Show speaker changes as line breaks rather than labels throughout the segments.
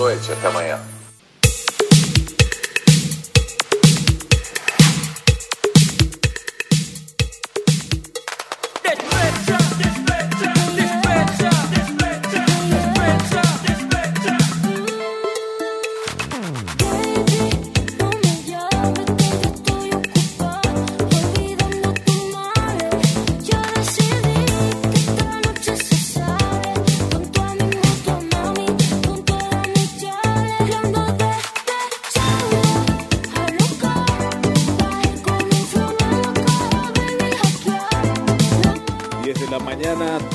Noite, até amanhã.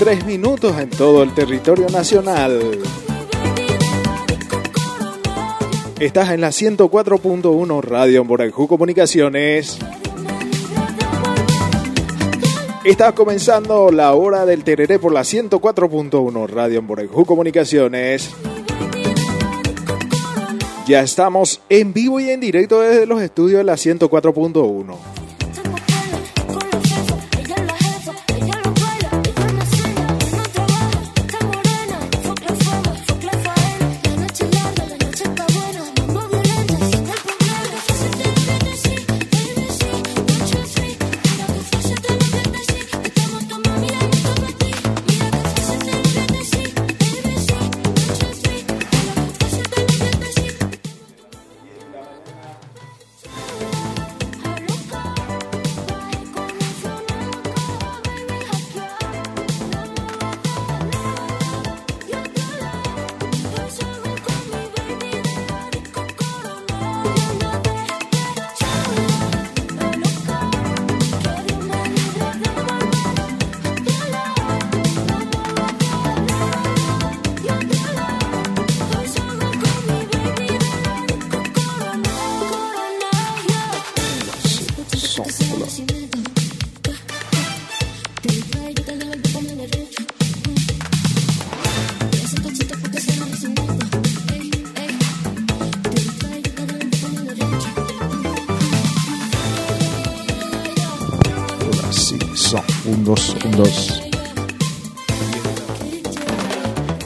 Tres minutos en todo el territorio nacional. Estás en la 104.1 Radio Morajú Comunicaciones. Está comenzando la hora del Tereré por la 104.1 Radio Morajú Comunicaciones. Ya estamos en vivo y en directo desde los estudios de la 104.1.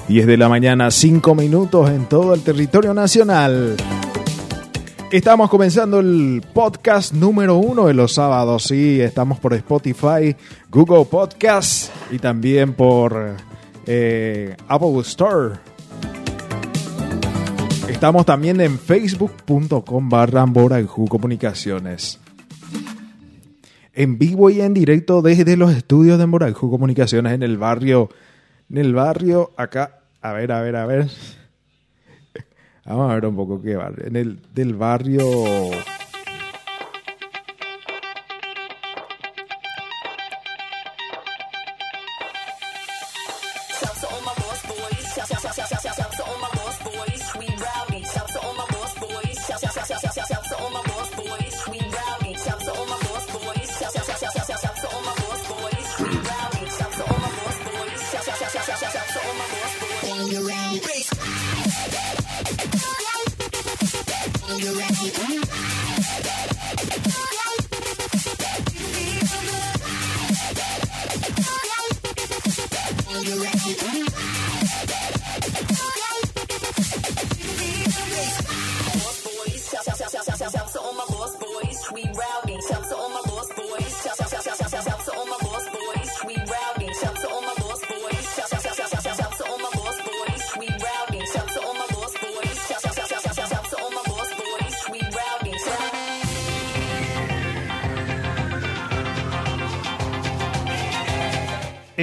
10 de la mañana, 5 minutos en todo el territorio nacional. Estamos comenzando el podcast número uno de los sábados. Sí, estamos por Spotify, Google Podcast y también por eh, Apple Store. Estamos también en facebook.com barra Comunicaciones en vivo y en directo desde los estudios de Moralju Comunicaciones en el barrio, en el barrio acá, a ver, a ver, a ver. Vamos a ver un poco qué barrio, en el del barrio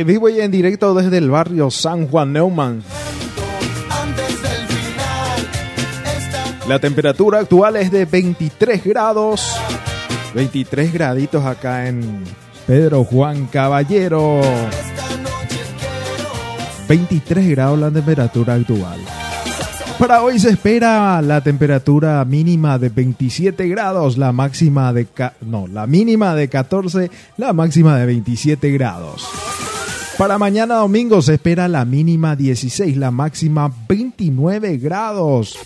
vivo y en directo desde el barrio San Juan Neumann. La temperatura actual es de 23 grados. 23 graditos acá en Pedro Juan Caballero. 23 grados la temperatura actual. Para hoy se espera la temperatura mínima de 27 grados, la máxima de no, la mínima de 14, la máxima de 27 grados. Para mañana domingo se espera la mínima 16, la máxima 29 grados.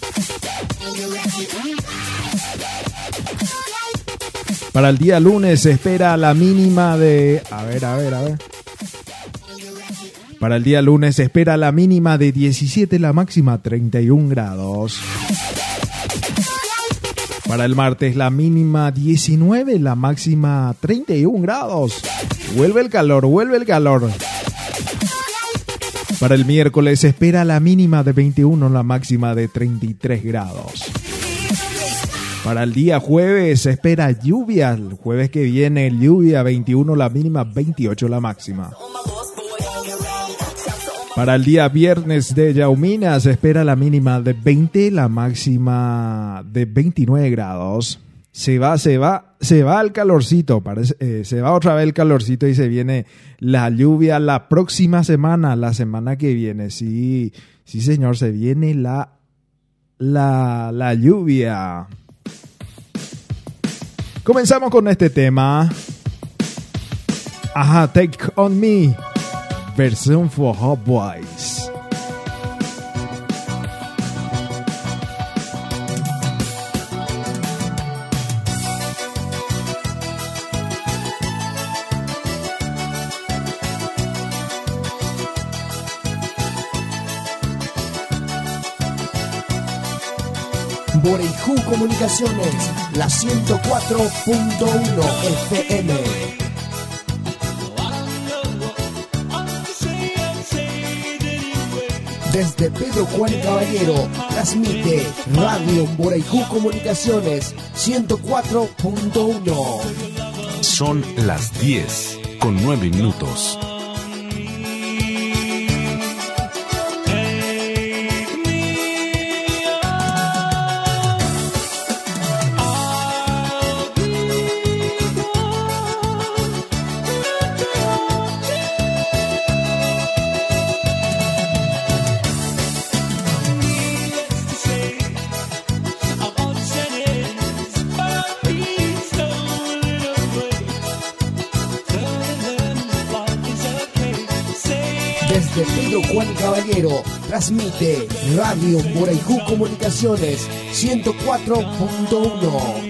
Para el día lunes se espera la mínima de... A ver, a ver, a ver. Para el día lunes se espera la mínima de 17, la máxima 31 grados. Para el martes la mínima 19, la máxima 31 grados. Vuelve el calor, vuelve el calor. Para el miércoles se espera la mínima de 21, la máxima de 33 grados. Para el día jueves se espera lluvia. El jueves que viene lluvia 21 la mínima, 28 la máxima. Para el día viernes de Yaumina se espera la mínima de 20, la máxima de 29 grados. Se va, se va, se va el calorcito, parece, eh, se va otra vez el calorcito y se viene la lluvia la próxima semana, la semana que viene. Sí, sí señor, se viene la, la, la lluvia. Comenzamos con este tema. Ajá, Take On Me. Versión for Hot Boys.
Boreiju Comunicaciones, la 104.1 FM. Desde Pedro Juan Caballero, transmite Radio Boreiju Comunicaciones 104.1.
Son las 10 con 9 minutos.
Transmite Radio Borejú Comunicaciones 104.1.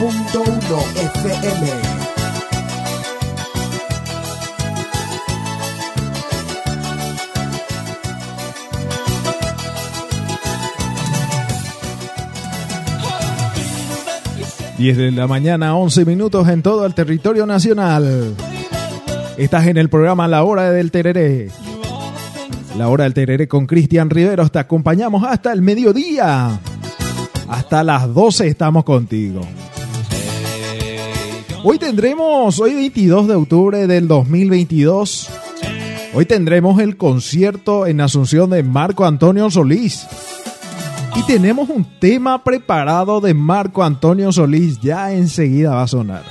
104.1 FM.
Diez de la mañana, 11 minutos en todo el territorio nacional. Estás en el programa La Hora del Tereré. La Hora del Tereré con Cristian Riveros. Te acompañamos hasta el mediodía. Hasta las 12 estamos contigo. Hoy tendremos, hoy 22 de octubre del 2022, hoy tendremos el concierto en Asunción de Marco Antonio Solís. Y tenemos un tema preparado de Marco Antonio Solís, ya enseguida va a sonar.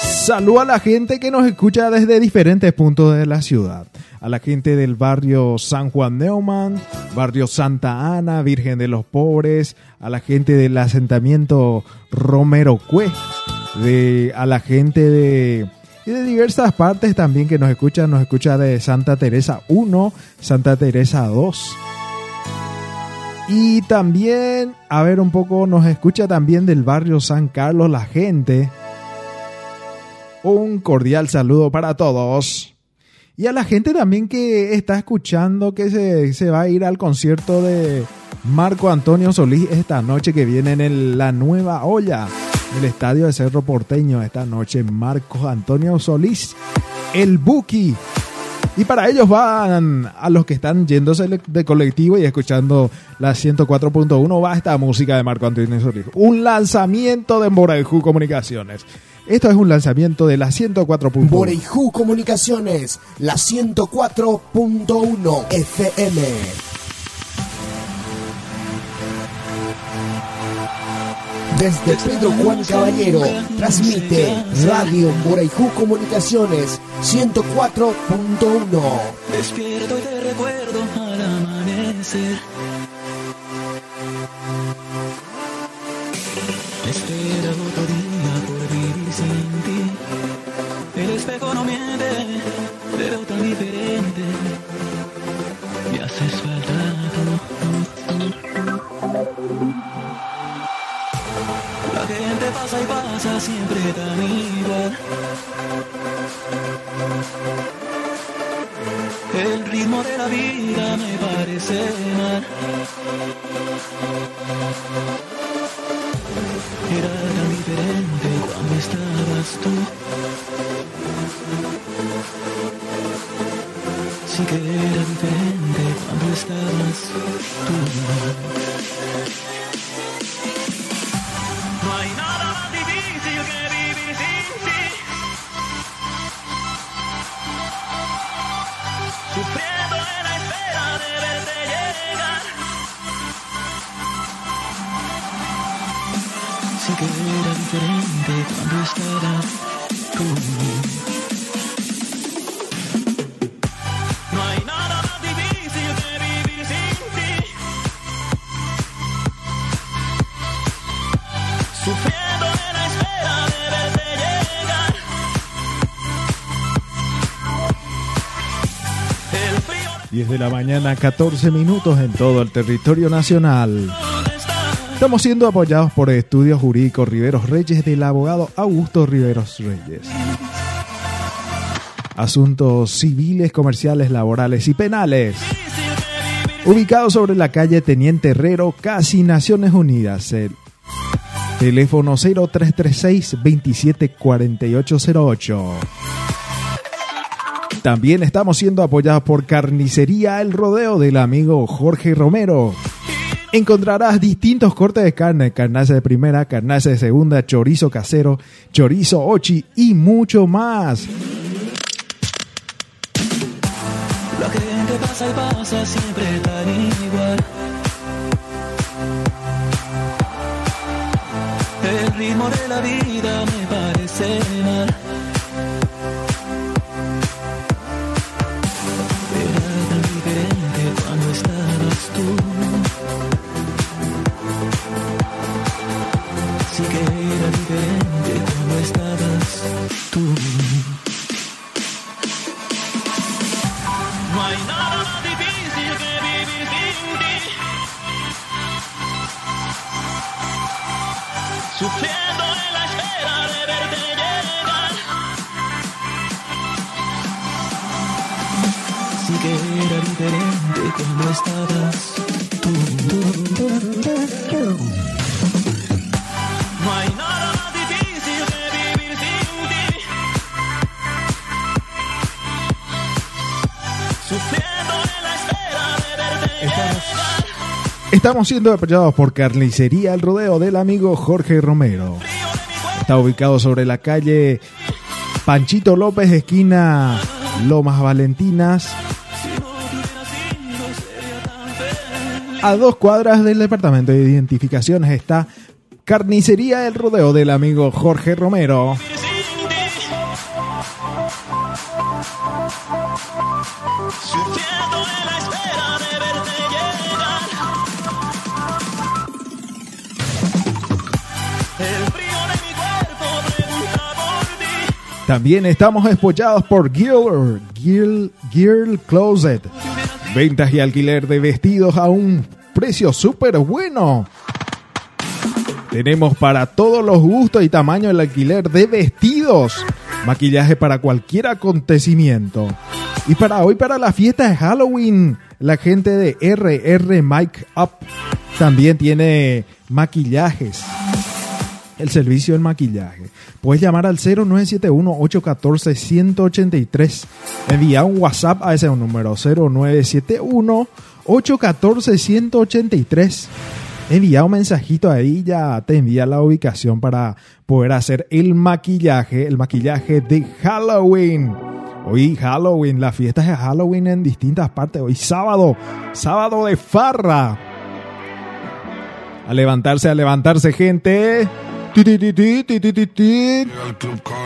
Salud a la gente que nos escucha desde diferentes puntos de la ciudad. A la gente del barrio San Juan Neumann, barrio Santa Ana, Virgen de los Pobres, a la gente del asentamiento Romero Cue, de, a la gente de, y de diversas partes también que nos escuchan, nos escucha de Santa Teresa 1, Santa Teresa 2. Y también, a ver un poco, nos escucha también del barrio San Carlos la gente. Un cordial saludo para todos. Y a la gente también que está escuchando que se, se va a ir al concierto de Marco Antonio Solís esta noche que viene en la nueva olla, el estadio de Cerro Porteño. Esta noche Marco Antonio Solís, el Buki. Y para ellos van a los que están yéndose de colectivo y escuchando la 104.1 va esta música de Marco Antonio Solís. Un lanzamiento de Moraiju Comunicaciones. Esto es un lanzamiento de la 104.1.
Boreiju Comunicaciones, la 104.1 FM. Desde Pedro Juan Caballero, transmite Radio Boreiju Comunicaciones 104.1.
Despierto y te recuerdo al amanecer. Espera otro día por vivir sin ti. El espejo no miente, pero tan diferente. Gente pasa y pasa siempre tan igual. El ritmo de la vida me parece mal. Era tan diferente cuando estabas tú. Sí que era diferente cuando estabas tú. No hay nada que era diferente cuando estabas tú. No hay nada más difícil que vivir sin ti. Sufriendo en la espera de verte llegar. El frío
10 de la mañana, 14 minutos en todo el territorio nacional. Estamos siendo apoyados por Estudios Jurídicos Riveros Reyes del abogado Augusto Riveros Reyes. Asuntos civiles, comerciales, laborales y penales. Ubicado sobre la calle Teniente Herrero, casi Naciones Unidas. El teléfono 0336 274808. También estamos siendo apoyados por Carnicería El Rodeo del amigo Jorge Romero. Encontrarás distintos cortes de carne, carnaza de primera, carnaza de segunda, chorizo casero, chorizo ochi y mucho más.
La gente pasa y pasa siempre tan igual. El ritmo de la vida me parece mal. Sufriendo en la espera de verte llegar. Sí que era diferente cuando estabas tú. No hay nada
Estamos siendo apoyados por Carnicería El Rodeo del amigo Jorge Romero. Está ubicado sobre la calle Panchito López, esquina Lomas Valentinas, a dos cuadras del departamento de identificaciones está Carnicería El Rodeo del amigo Jorge Romero. También estamos apoyados por Gear, Gear Closet. Ventas y alquiler de vestidos a un precio súper bueno. Tenemos para todos los gustos y tamaños el alquiler de vestidos. Maquillaje para cualquier acontecimiento. Y para hoy, para la fiesta de Halloween, la gente de RR Make Up también tiene maquillajes. El servicio del maquillaje. Puedes llamar al 0971-814-183. Envía un WhatsApp a ese número 0971-814-183. envía un mensajito ahí, ya te envía la ubicación para poder hacer el maquillaje, el maquillaje de Halloween. Hoy Halloween, las fiestas de Halloween en distintas partes. Hoy sábado, sábado de farra. A levantarse, a levantarse, gente.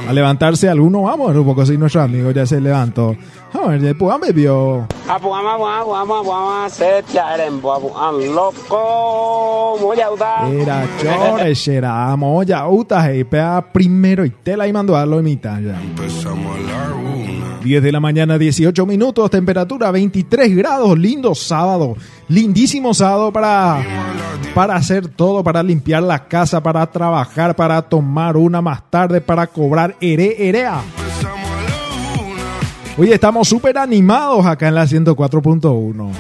A levantarse alguno, vamos un poco si nuestro amigo ya se levantó. A ver, pues bebió. Era chores, era moya, uta, pea primero y te la mandó a lo mitad ya. 10 de la mañana, 18 minutos, temperatura 23 grados, lindo sábado, lindísimo sábado para, para hacer todo, para limpiar la casa, para trabajar, para tomar una más tarde, para cobrar ere, erea. Hoy estamos súper animados acá en la 104.1.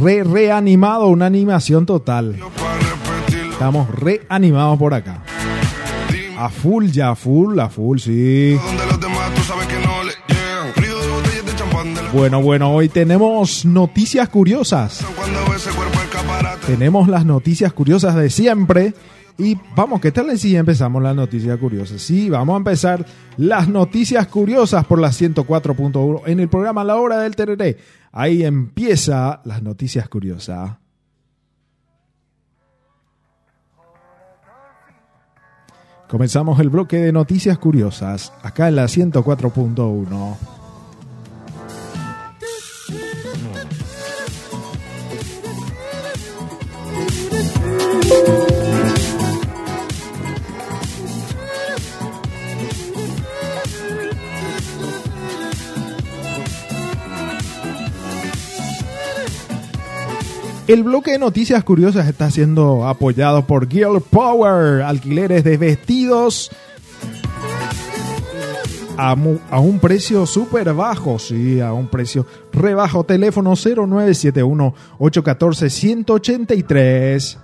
Re, reanimado, una animación total. Estamos reanimados por acá. A full ya, a full, a full, sí. Bueno, bueno, hoy tenemos noticias curiosas. Tenemos las noticias curiosas de siempre. Y vamos, ¿qué tal si empezamos las noticias curiosas? Sí, vamos a empezar las noticias curiosas por la 104.1 en el programa La Hora del Tereré. Ahí empieza las noticias curiosas. Comenzamos el bloque de noticias curiosas, acá en la 104.1. El bloque de noticias curiosas está siendo apoyado por Girl Power, alquileres de vestidos a, un precio súper bajo, sí, a un precio rebajo. Teléfono 0971-814-183.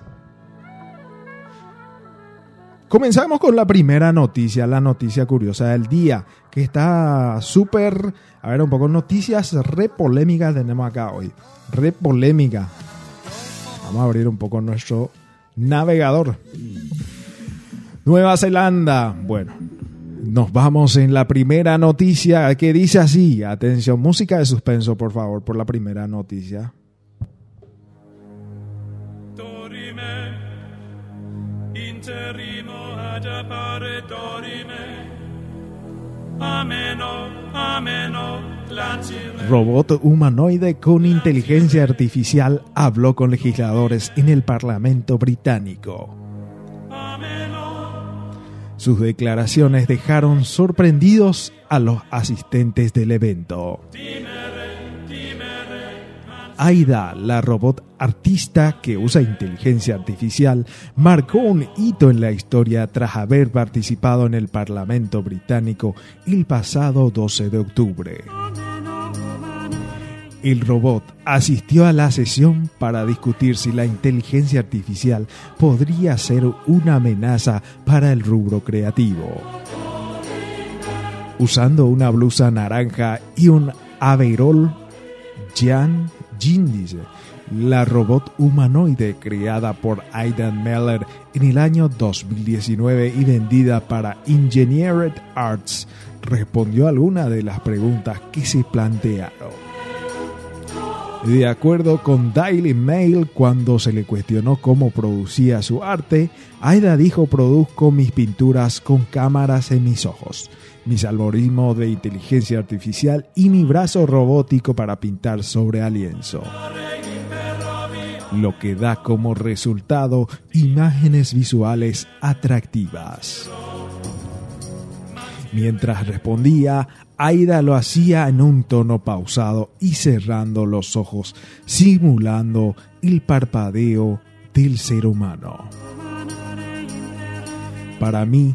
Comenzamos con la primera noticia, la noticia curiosa del día, que está súper, a ver, un poco noticias re polémicas tenemos acá hoy, re polémica. Vamos a abrir un poco nuestro navegador. Nueva Zelanda. Bueno, nos vamos en la primera noticia que dice así. Atención, música de suspenso, por favor, por la primera noticia. Ameno, ameno. Robot humanoide con inteligencia artificial habló con legisladores en el Parlamento británico. Sus declaraciones dejaron sorprendidos a los asistentes del evento. Aida, la robot artista que usa inteligencia artificial, marcó un hito en la historia tras haber participado en el Parlamento británico el pasado 12 de octubre. El robot asistió a la sesión para discutir si la inteligencia artificial podría ser una amenaza para el rubro creativo. Usando una blusa naranja y un averol, Jan Jin la robot humanoide creada por Aidan Meller en el año 2019 y vendida para Engineered Arts, respondió algunas de las preguntas que se plantearon. De acuerdo con Daily Mail, cuando se le cuestionó cómo producía su arte, Aida dijo produzco mis pinturas con cámaras en mis ojos, mis algoritmos de inteligencia artificial y mi brazo robótico para pintar sobre el lienzo. Lo que da como resultado imágenes visuales atractivas. Mientras respondía, Aida lo hacía en un tono pausado y cerrando los ojos, simulando el parpadeo del ser humano. Para mí,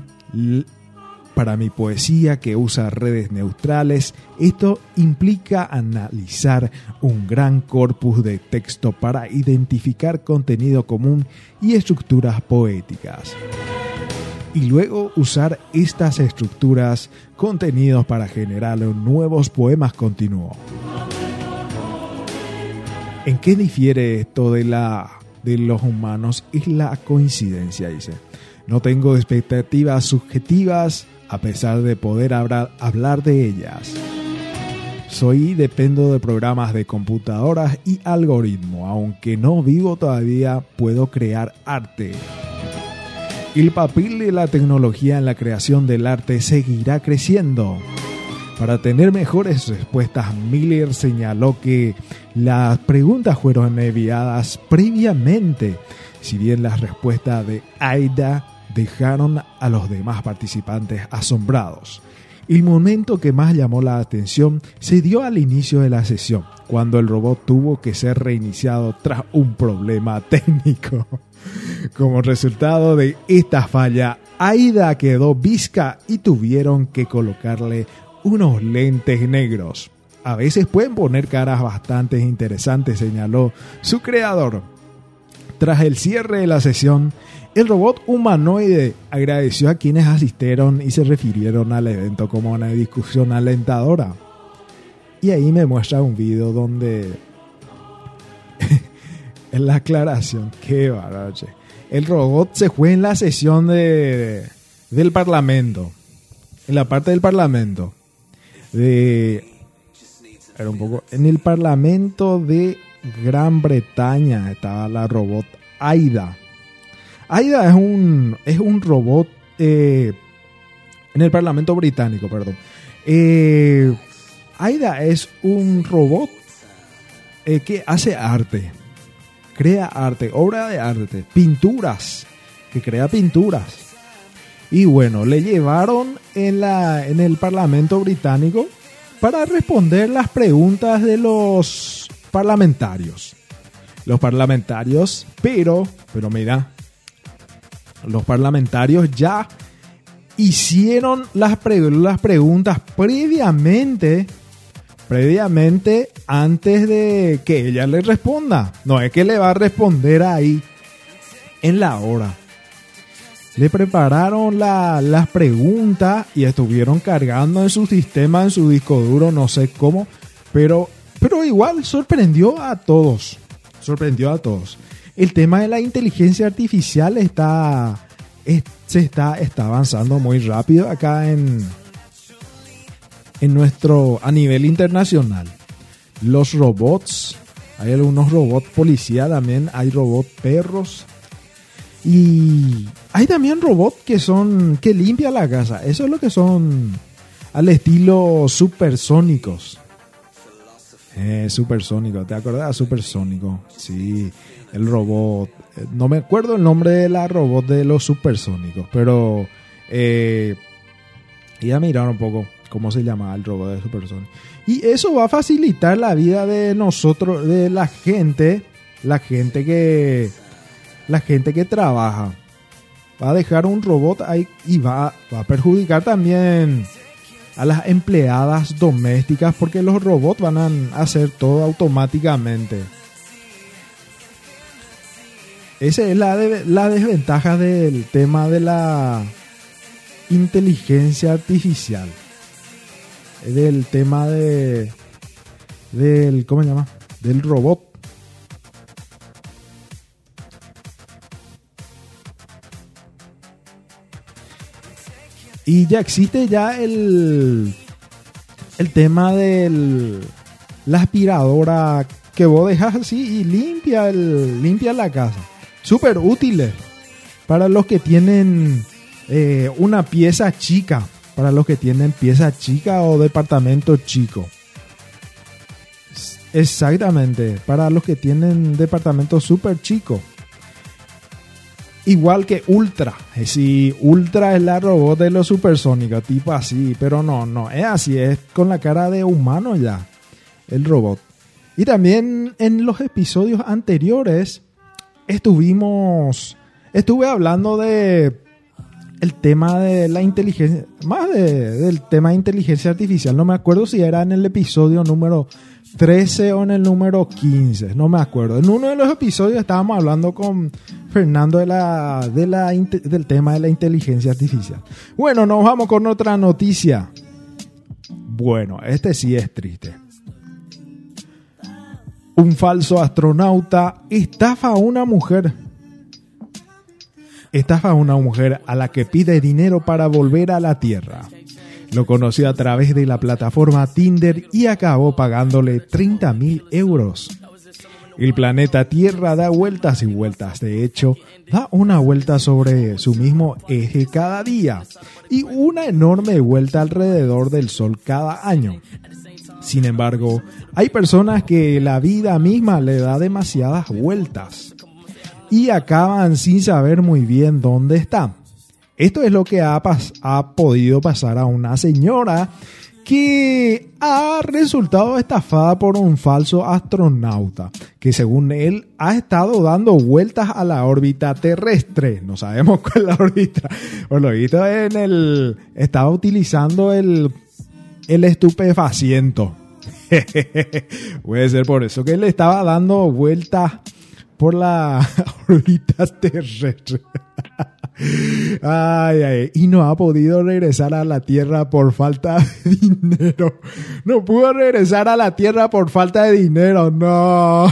para mi poesía que usa redes neutrales, esto implica analizar un gran corpus de texto para identificar contenido común y estructuras poéticas y luego usar estas estructuras, contenidos para generar nuevos poemas continuó. ¿En qué difiere esto de, la, de los humanos? Es la coincidencia, dice. No tengo expectativas subjetivas a pesar de poder hablar, de ellas. Soy dependo de programas de computadoras y algoritmo. Aunque no vivo todavía, puedo crear arte. El papel de la tecnología en la creación del arte seguirá creciendo. Para tener mejores respuestas, Miller señaló que las preguntas fueron enviadas previamente, si bien las respuestas de Aida dejaron a los demás participantes asombrados. El momento que más llamó la atención se dio al inicio de la sesión, cuando el robot tuvo que ser reiniciado tras un problema técnico. Como resultado de esta falla, Aida quedó visca y tuvieron que colocarle unos lentes negros. A veces pueden poner caras bastante interesantes, señaló su creador. Tras el cierre de la sesión, el robot humanoide agradeció a quienes asistieron y se refirieron al evento como una discusión alentadora. Y ahí me muestra un video donde en la aclaración, qué barache. El robot se fue en la sesión de, del Parlamento, en la parte del Parlamento de era un poco en el Parlamento de Gran Bretaña estaba la robot Aida. Aida es un es un robot eh, en el Parlamento británico, perdón. Eh, Aida es un robot eh, que hace arte, crea arte, obra de arte, pinturas, que crea pinturas. Y bueno, le llevaron en, la, en el Parlamento británico para responder las preguntas de los parlamentarios. Los parlamentarios, pero, pero mira, los parlamentarios ya hicieron las, las preguntas previamente, previamente antes de que ella le responda. No es que le va a responder ahí en la hora le prepararon las preguntas y estuvieron cargando en su sistema, en su disco duro, no sé cómo, pero, pero igual sorprendió a todos. Sorprendió a todos. El tema de la inteligencia artificial está, se está, está avanzando muy rápido acá en, en nuestro, a nivel internacional. Los robots, hay algunos robots policía también, hay robots perros, y hay también robots que son que limpian la casa. Eso es lo que son al estilo supersónicos. Eh, supersónico, ¿te acordás? Supersónico. Sí, el robot. Eh, no me acuerdo el nombre de la robot de los supersónicos, pero eh, a mirar un poco cómo se llama el robot de supersónico. Y eso va a facilitar la vida de nosotros, de la gente, la gente que la gente que trabaja. Va a dejar un robot ahí y va, a perjudicar también a las empleadas domésticas porque los robots van a hacer todo automáticamente. Esa es la, la desventaja del tema de la inteligencia artificial. Del tema de. Del. ¿Cómo se llama? Del robot. Y ya existe ya el, el tema de la aspiradora que vos dejas así y limpia, el, limpia la casa. Súper útiles para los que tienen eh, una pieza chica, para los que tienen pieza chica o departamento chico. Exactamente, para los que tienen departamento súper chico igual que Ultra. Si Ultra es la robot de los supersónicos, tipo así, pero no, no, es así, es con la cara de humano ya, el robot. Y también en los episodios anteriores estuvimos, estuve hablando de el tema de la inteligencia, más del tema de inteligencia artificial, no me acuerdo si era en el episodio número 13 o en el número 15, no me acuerdo. En uno de los episodios estábamos hablando con Fernando de de la, del tema de la inteligencia artificial. Bueno, nos vamos con otra noticia. Bueno, este sí es triste. Un falso astronauta estafa a una mujer. Estafa a una mujer a la que pide dinero para volver a la Tierra. Lo conoció a través de la plataforma Tinder y acabó pagándole 30 mil euros. El planeta Tierra da vueltas y vueltas, de hecho, da una vuelta sobre su mismo eje cada día y una enorme vuelta alrededor del Sol cada año. Sin embargo, hay personas que la vida misma le da demasiadas vueltas y acaban sin saber muy bien dónde está. Esto es lo que ha, ha podido pasar a una señora que ha resultado estafada por un falso astronauta que según él ha estado dando vueltas a la órbita terrestre. No sabemos cuál es la órbita. Por lo visto en el estaba utilizando el el estupefaciento. Puede ser por eso que él estaba dando vueltas por la órbita terrestre. Ay, ay, y no ha podido regresar a la Tierra por falta de dinero. No pudo regresar a la Tierra por falta de dinero, no.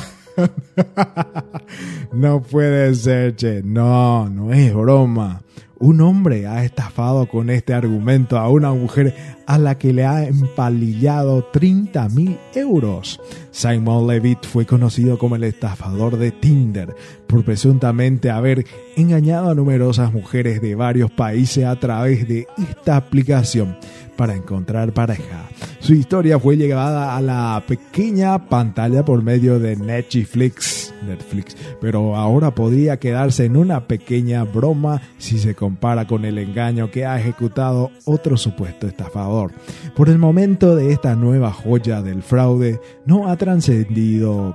No puede ser, che. No, no es broma. Un hombre ha estafado con este argumento a una mujer a la que le ha empalillado 30 mil euros. Simon Levitt fue conocido como el estafador de Tinder por presuntamente haber engañado a numerosas mujeres de varios países a través de esta aplicación para encontrar pareja. Su historia fue llevada a la pequeña pantalla por medio de Netflix, Netflix, pero ahora podría quedarse en una pequeña broma si se compara con el engaño que ha ejecutado otro supuesto estafador. Por el momento de esta nueva joya del fraude no ha trascendido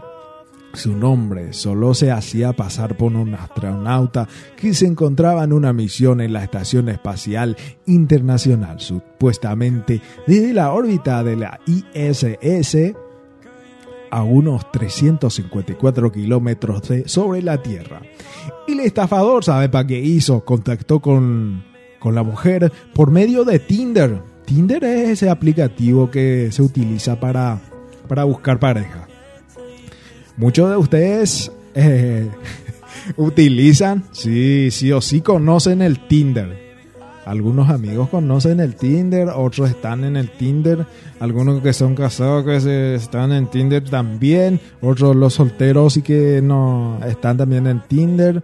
su nombre solo se hacía pasar por un astronauta que se encontraba en una misión en la Estación Espacial Internacional, supuestamente desde la órbita de la ISS a unos 354 kilómetros sobre la Tierra. El estafador, ¿sabe para qué hizo? Contactó con, con la mujer por medio de Tinder. Tinder es ese aplicativo que se utiliza para, para buscar pareja. Muchos de ustedes eh, utilizan, sí, sí o sí conocen el Tinder. Algunos amigos conocen el Tinder, otros están en el Tinder, algunos que son casados que están en Tinder también, otros los solteros y que no están también en Tinder.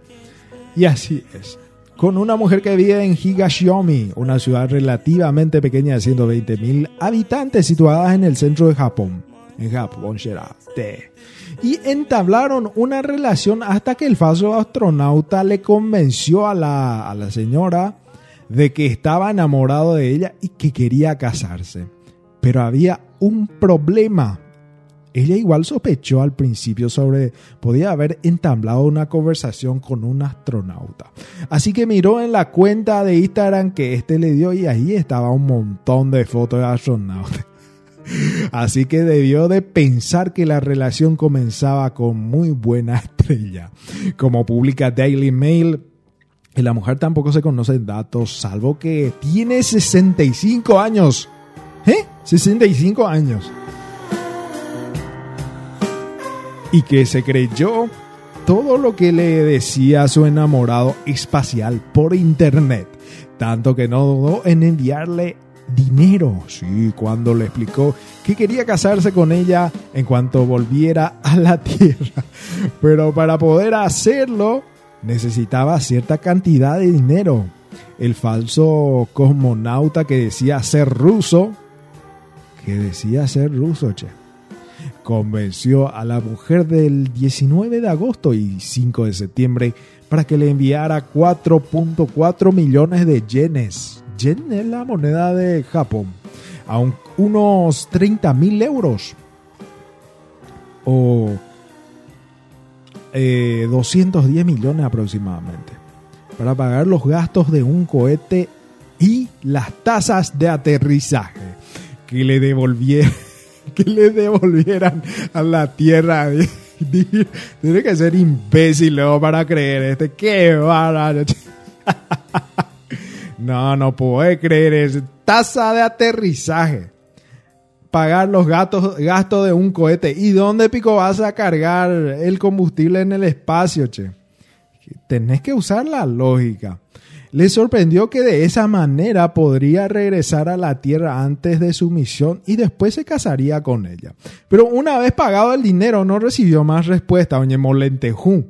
Y así es. Con una mujer que vive en Higashiyomi, una ciudad relativamente pequeña de 120 mil habitantes situada en el centro de Japón. Y entablaron una relación hasta que el falso astronauta le convenció a la, a la señora de que estaba enamorado de ella y que quería casarse. Pero había un problema. Ella igual sospechó al principio sobre podía haber entablado una conversación con un astronauta. Así que miró en la cuenta de Instagram que este le dio y ahí estaba un montón de fotos de astronautas. Así que debió de pensar que la relación comenzaba con muy buena estrella. Como publica Daily Mail, la mujer tampoco se conoce datos, salvo que tiene 65 años. ¿Eh? 65 años. Y que se creyó todo lo que le decía a su enamorado espacial por internet. Tanto que no dudó en enviarle dinero. Sí, cuando le explicó que quería casarse con ella en cuanto volviera a la Tierra. Pero para poder hacerlo necesitaba cierta cantidad de dinero. El falso cosmonauta que decía ser ruso, que decía ser ruso, che, convenció a la mujer del 19 de agosto y 5 de septiembre para que le enviara 4.4 millones de yenes yen es la moneda de Japón, a unos 30 mil euros o 210 eh, millones aproximadamente para pagar los gastos de un cohete y las tasas de aterrizaje que le devolvieran que le devolvieran a la tierra. Tiene que ser imbécil para creer este. Qué barato no, no puedo creer. Es tasa de aterrizaje. pagar los gastos, de un cohete. ¿Y dónde pico vas a cargar el combustible en el espacio, che? Tenés que usar la lógica. Le sorprendió que de esa manera podría regresar a la Tierra antes de su misión y después se casaría con ella. Pero una vez pagado el dinero no recibió más respuesta, doña Molentejú.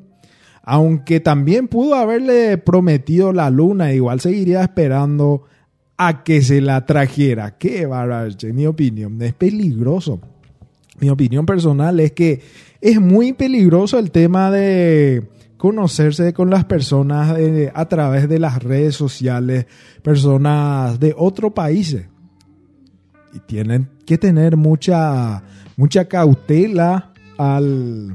Aunque también pudo haberle prometido la luna, igual seguiría esperando a que se la trajera. Qué bárbaro, mi opinión. Es peligroso. Mi opinión personal es que es muy peligroso el tema de conocerse con las personas a través de las redes sociales, personas de otros países. Y tienen que tener mucha, mucha cautela al,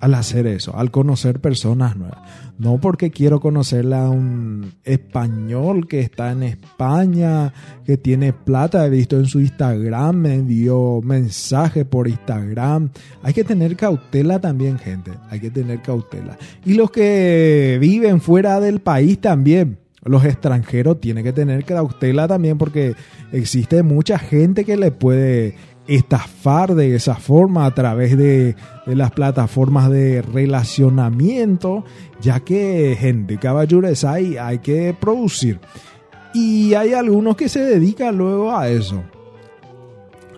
al hacer eso, al conocer personas nuevas. No porque quiero conocerle a un español que está en España, que tiene plata, he visto en su Instagram, me envió mensajes por Instagram. Hay que tener cautela también, gente. Hay que tener cautela. Y los que viven fuera del país también. Los extranjeros tienen que tener cautela también porque existe mucha gente que le puede estafar de esa forma a través de, las plataformas de relacionamiento, ya que gente caballeros hay, hay que producir. Y hay algunos que se dedican luego a eso.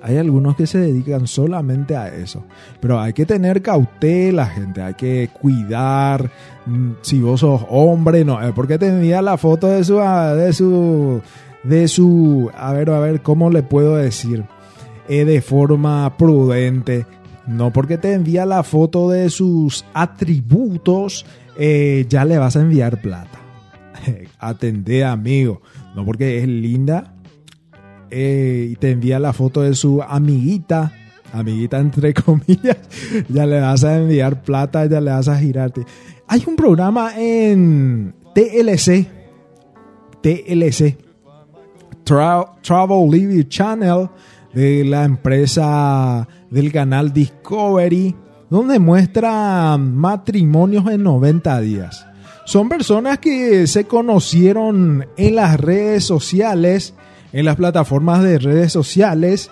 Hay algunos que se dedican solamente a eso. Pero hay que tener cautela, gente. Hay que cuidar. Mm, si vos sos hombre, no. Porque te envía la foto de su. De su. De su. A ver, a ver, ¿cómo le puedo decir? De forma prudente. No porque te envía la foto de sus atributos, eh, ya le vas a enviar plata. Atendé, amigo. No porque es linda eh, y te envía la foto de su amiguita, amiguita entre comillas, ya le vas a enviar plata, ya le vas a girarte. Hay un programa en TLC, TLC, Travel Living Channel, de la empresa del canal Discovery, donde muestra matrimonios en 90 días. Son personas que se conocieron en las redes sociales, en las plataformas de redes sociales,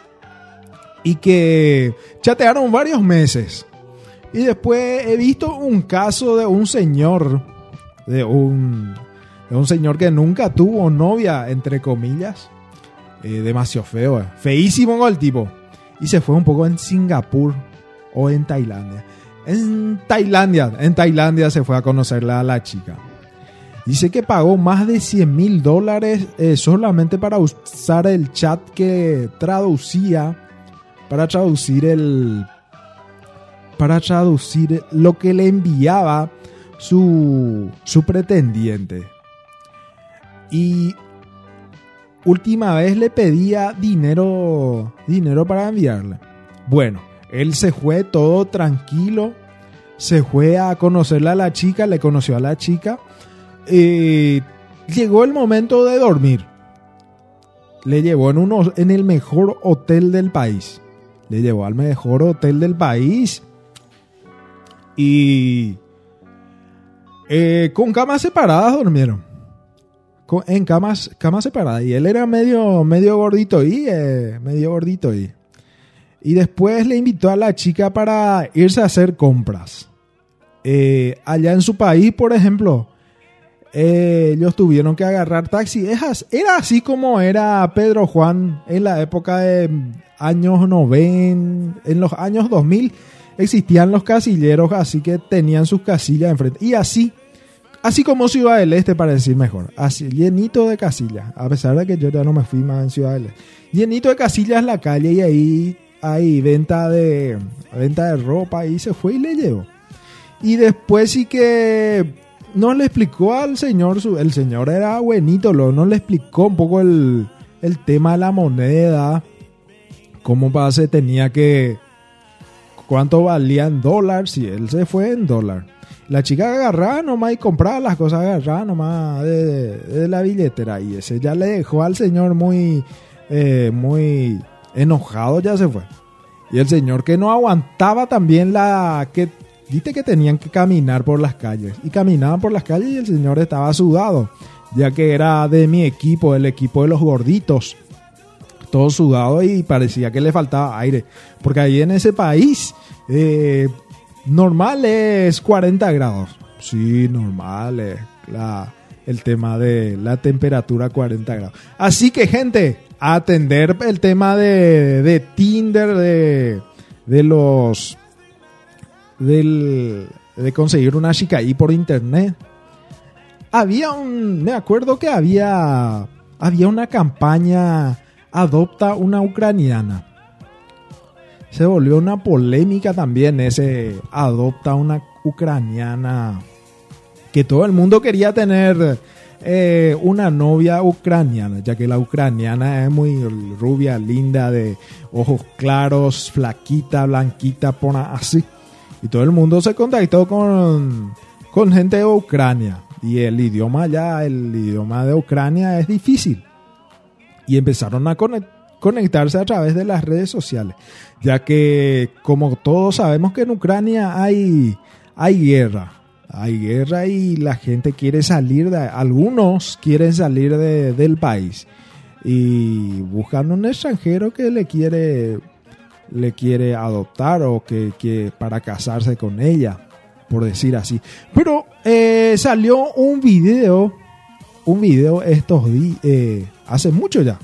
y que chatearon varios meses. Y después he visto un caso de un señor, de un, de un señor que nunca tuvo novia, entre comillas, eh, demasiado feo, eh. feísimo el tipo. Y se fue un poco en Singapur o en Tailandia. En Tailandia, en Tailandia se fue a conocerla a la chica. Dice que pagó más de 100 mil dólares eh, solamente para usar el chat que traducía, para traducir el, para traducir lo que le enviaba su, su pretendiente. Y última vez le pedía dinero, dinero para enviarle. Bueno, él se fue todo tranquilo, se fue a conocerle a la chica, le conoció a la chica. Llegó el momento de dormir. Le llevó en, en el mejor hotel del país. Le llevó al mejor hotel del país. Y eh, con camas separadas durmieron en camas, camas separadas. Y él era medio, medio gordito y eh, medio gordito y. Y después le invitó a la chica para irse a hacer compras. Eh, allá en su país, por ejemplo, eh, ellos tuvieron que agarrar taxi. Era así como era Pedro Juan en la época de años 90, en los años 2000 existían los casilleros, así que tenían sus casillas enfrente. Y así Así como Ciudad del Este, para decir mejor. Así, llenito de casillas. A pesar de que yo ya no me fui más en Ciudad del Este. Llenito de casillas la calle y ahí hay venta de, venta de ropa. Y se fue y le llevó. Y después sí que no le explicó al señor. El señor era buenito. no le explicó un poco el, el tema de la moneda. Cómo se tenía que. Cuánto valía en dólar. Si él se fue en dólar la chica agarraba nomás y compraba las cosas, agarraba nomás de, la billetera. Y ese ya le dejó al señor muy, eh, muy enojado, ya se fue. Y el señor que no aguantaba también la que Dice que tenían que caminar por las calles. Y caminaban por las calles y el señor estaba sudado, ya que era de mi equipo, el equipo de los gorditos. todo sudado y parecía que le faltaba aire. Porque ahí en ese país, eh, normal es 40 grados. Sí, normal es la, el tema de la temperatura 40 grados. Así que, gente, atender el tema de, de Tinder, de, de los. Del, de conseguir una chica ahí por internet. Había un. Me acuerdo que había. Había una campaña. Adopta una ucraniana. Se volvió una polémica también ese. Adopta una ucraniana. Que todo el mundo quería tener eh, una novia ucraniana, ya que la ucraniana es muy rubia, linda, de ojos claros, flaquita, blanquita, pona así. Y todo el mundo se contactó con, con gente de Ucrania. Y el idioma ya, el idioma de Ucrania es difícil. Y empezaron a conectarse a través de las redes sociales. Ya que, como todos sabemos que en Ucrania hay, hay guerra. Hay guerra y la gente quiere salir de... Algunos quieren salir de, del país. Y buscan un extranjero que le quiere le quiere adoptar o que, que para casarse con ella, por decir así. Pero eh, salió un video, un video estos días, eh, hace mucho ya.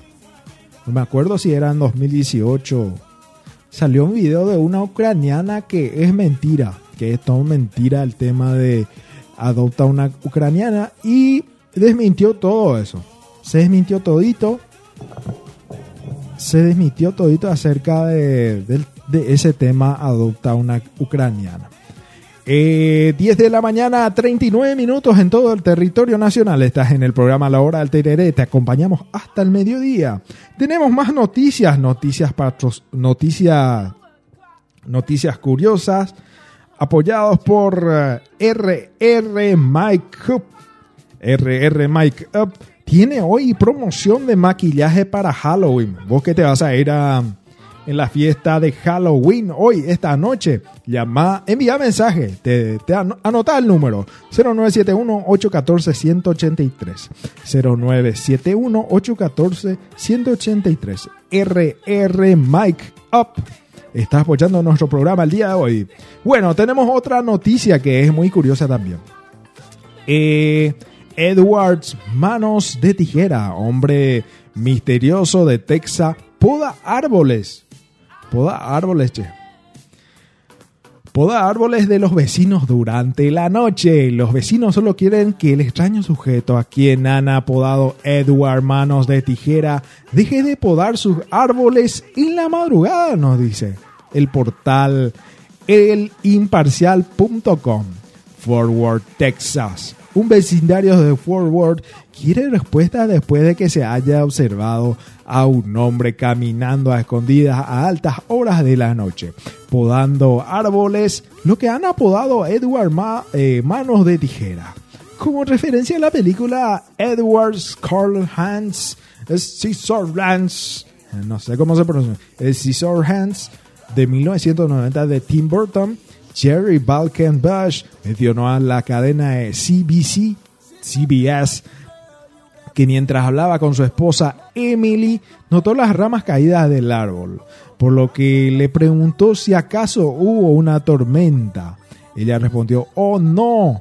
No me acuerdo si era en 2018. Salió un video de una ucraniana que es mentira, que es todo mentira el tema de adopta una ucraniana y desmintió todo eso. Se desmintió todito se desmitió todito acerca de, ese tema adopta una ucraniana. 10 eh, de la mañana, 39 minutos en todo el territorio nacional. Estás en el programa La Hora del Tereré. Te acompañamos hasta el mediodía. Tenemos más noticias, noticias patros, noticias, noticias curiosas, apoyados por RR eh, Mike Up. RR Mike Up tiene hoy promoción de maquillaje para Halloween. Vos que te vas a ir a, en la fiesta de Halloween hoy, esta noche, llama, envía mensaje, te, te anota el número 0971-814-183. 0971-814-183. RR Mike Up. Estás apoyando nuestro programa el día de hoy. Bueno, tenemos otra noticia que es muy curiosa también. Eh, Edwards Manos de Tijera, hombre misterioso de Texas, poda árboles. Poda árboles, che. Poda árboles de los vecinos durante la noche. Los vecinos solo quieren que el extraño sujeto a quien han apodado Edward Manos de Tijera deje de podar sus árboles en la madrugada, nos dice el portal elimparcial.com. Forward, Texas un vecindario de Fort Worth quiere respuesta después de que se haya observado a un hombre caminando a escondidas a altas horas de la noche, podando árboles, lo que han apodado Edward eh, Manos de Tijera. Como referencia a la película Edward's Carl Hands, Scissor Hands, no sé cómo se pronuncia, Scissor Hands de 1990 de Tim Burton, Jerry Bush mencionó a la cadena CBC, CBS, que mientras hablaba con su esposa Emily, notó las ramas caídas del árbol, por lo que le preguntó si acaso hubo una tormenta. Ella respondió, oh no,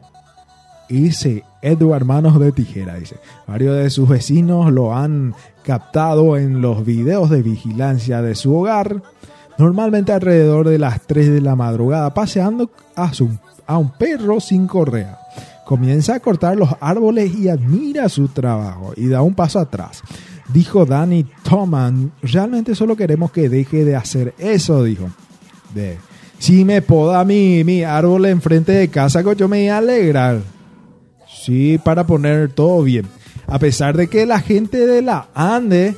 ese Edward Manos de Tijera, dice. Varios de sus vecinos lo han captado en los videos de vigilancia de su hogar normalmente alrededor de las 3 de la madrugada, paseando a, su, a un perro sin correa. Comienza a cortar los árboles y admira su trabajo y da un paso atrás. Dijo Danny Toman, realmente solo queremos que deje de hacer eso, dijo. De, si me poda mi, mi árbol enfrente de casa, yo me voy a alegrar. Sí, para poner todo bien. A pesar de que la gente de la Ande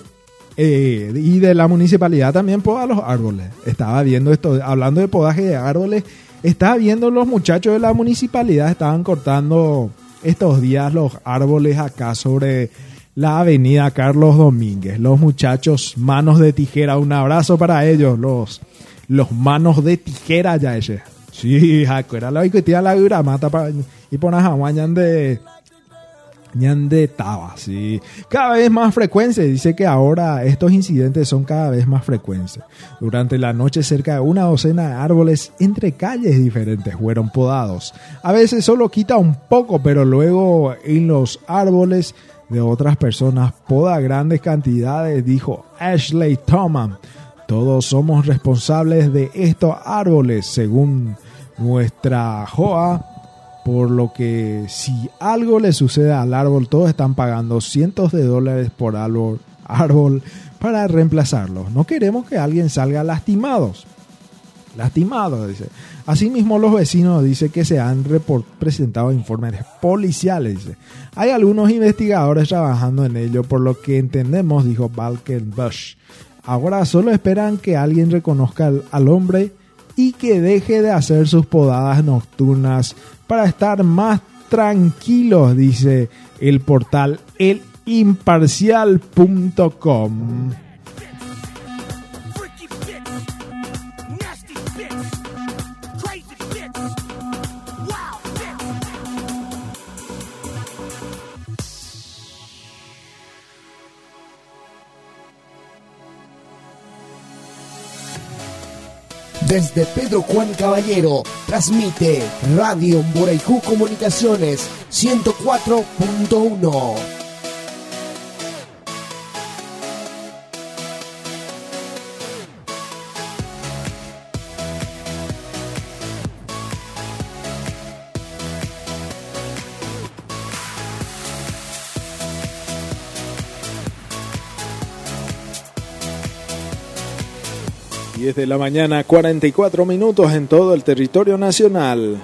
eh, y de la municipalidad también poda los árboles. Estaba viendo esto, hablando de podaje de árboles, estaba viendo los muchachos de la municipalidad, estaban cortando estos días los árboles acá sobre la avenida Carlos Domínguez. Los muchachos manos de tijera, un abrazo para ellos, los, los manos de tijera ya ese. Sí, era la que la mata y pones a de Ñande Taba, sí. Cada vez más frecuente. Dice que ahora estos incidentes son cada vez más frecuentes. Durante la noche cerca de una docena de árboles entre calles diferentes fueron podados. A veces solo quita un poco, pero luego en los árboles de otras personas poda grandes cantidades, dijo Ashley Thomas. Todos somos responsables de estos árboles, según nuestra JOA por lo que si algo le sucede al árbol, todos están pagando cientos de dólares por árbol, árbol para reemplazarlo. No queremos que alguien salga lastimados. Lastimado, dice. Asimismo, los vecinos dicen que se han presentado informes policiales. Hay algunos investigadores trabajando en ello, por lo que entendemos, dijo Balken Bush. Ahora solo esperan que alguien reconozca al hombre y que deje de hacer sus podadas nocturnas para estar más tranquilos, dice el portal elimparcial.com.
Desde Pedro Juan Caballero, transmite Radio Mboraiju Comunicaciones 104.1.
de la mañana, 44 minutos en todo el territorio nacional.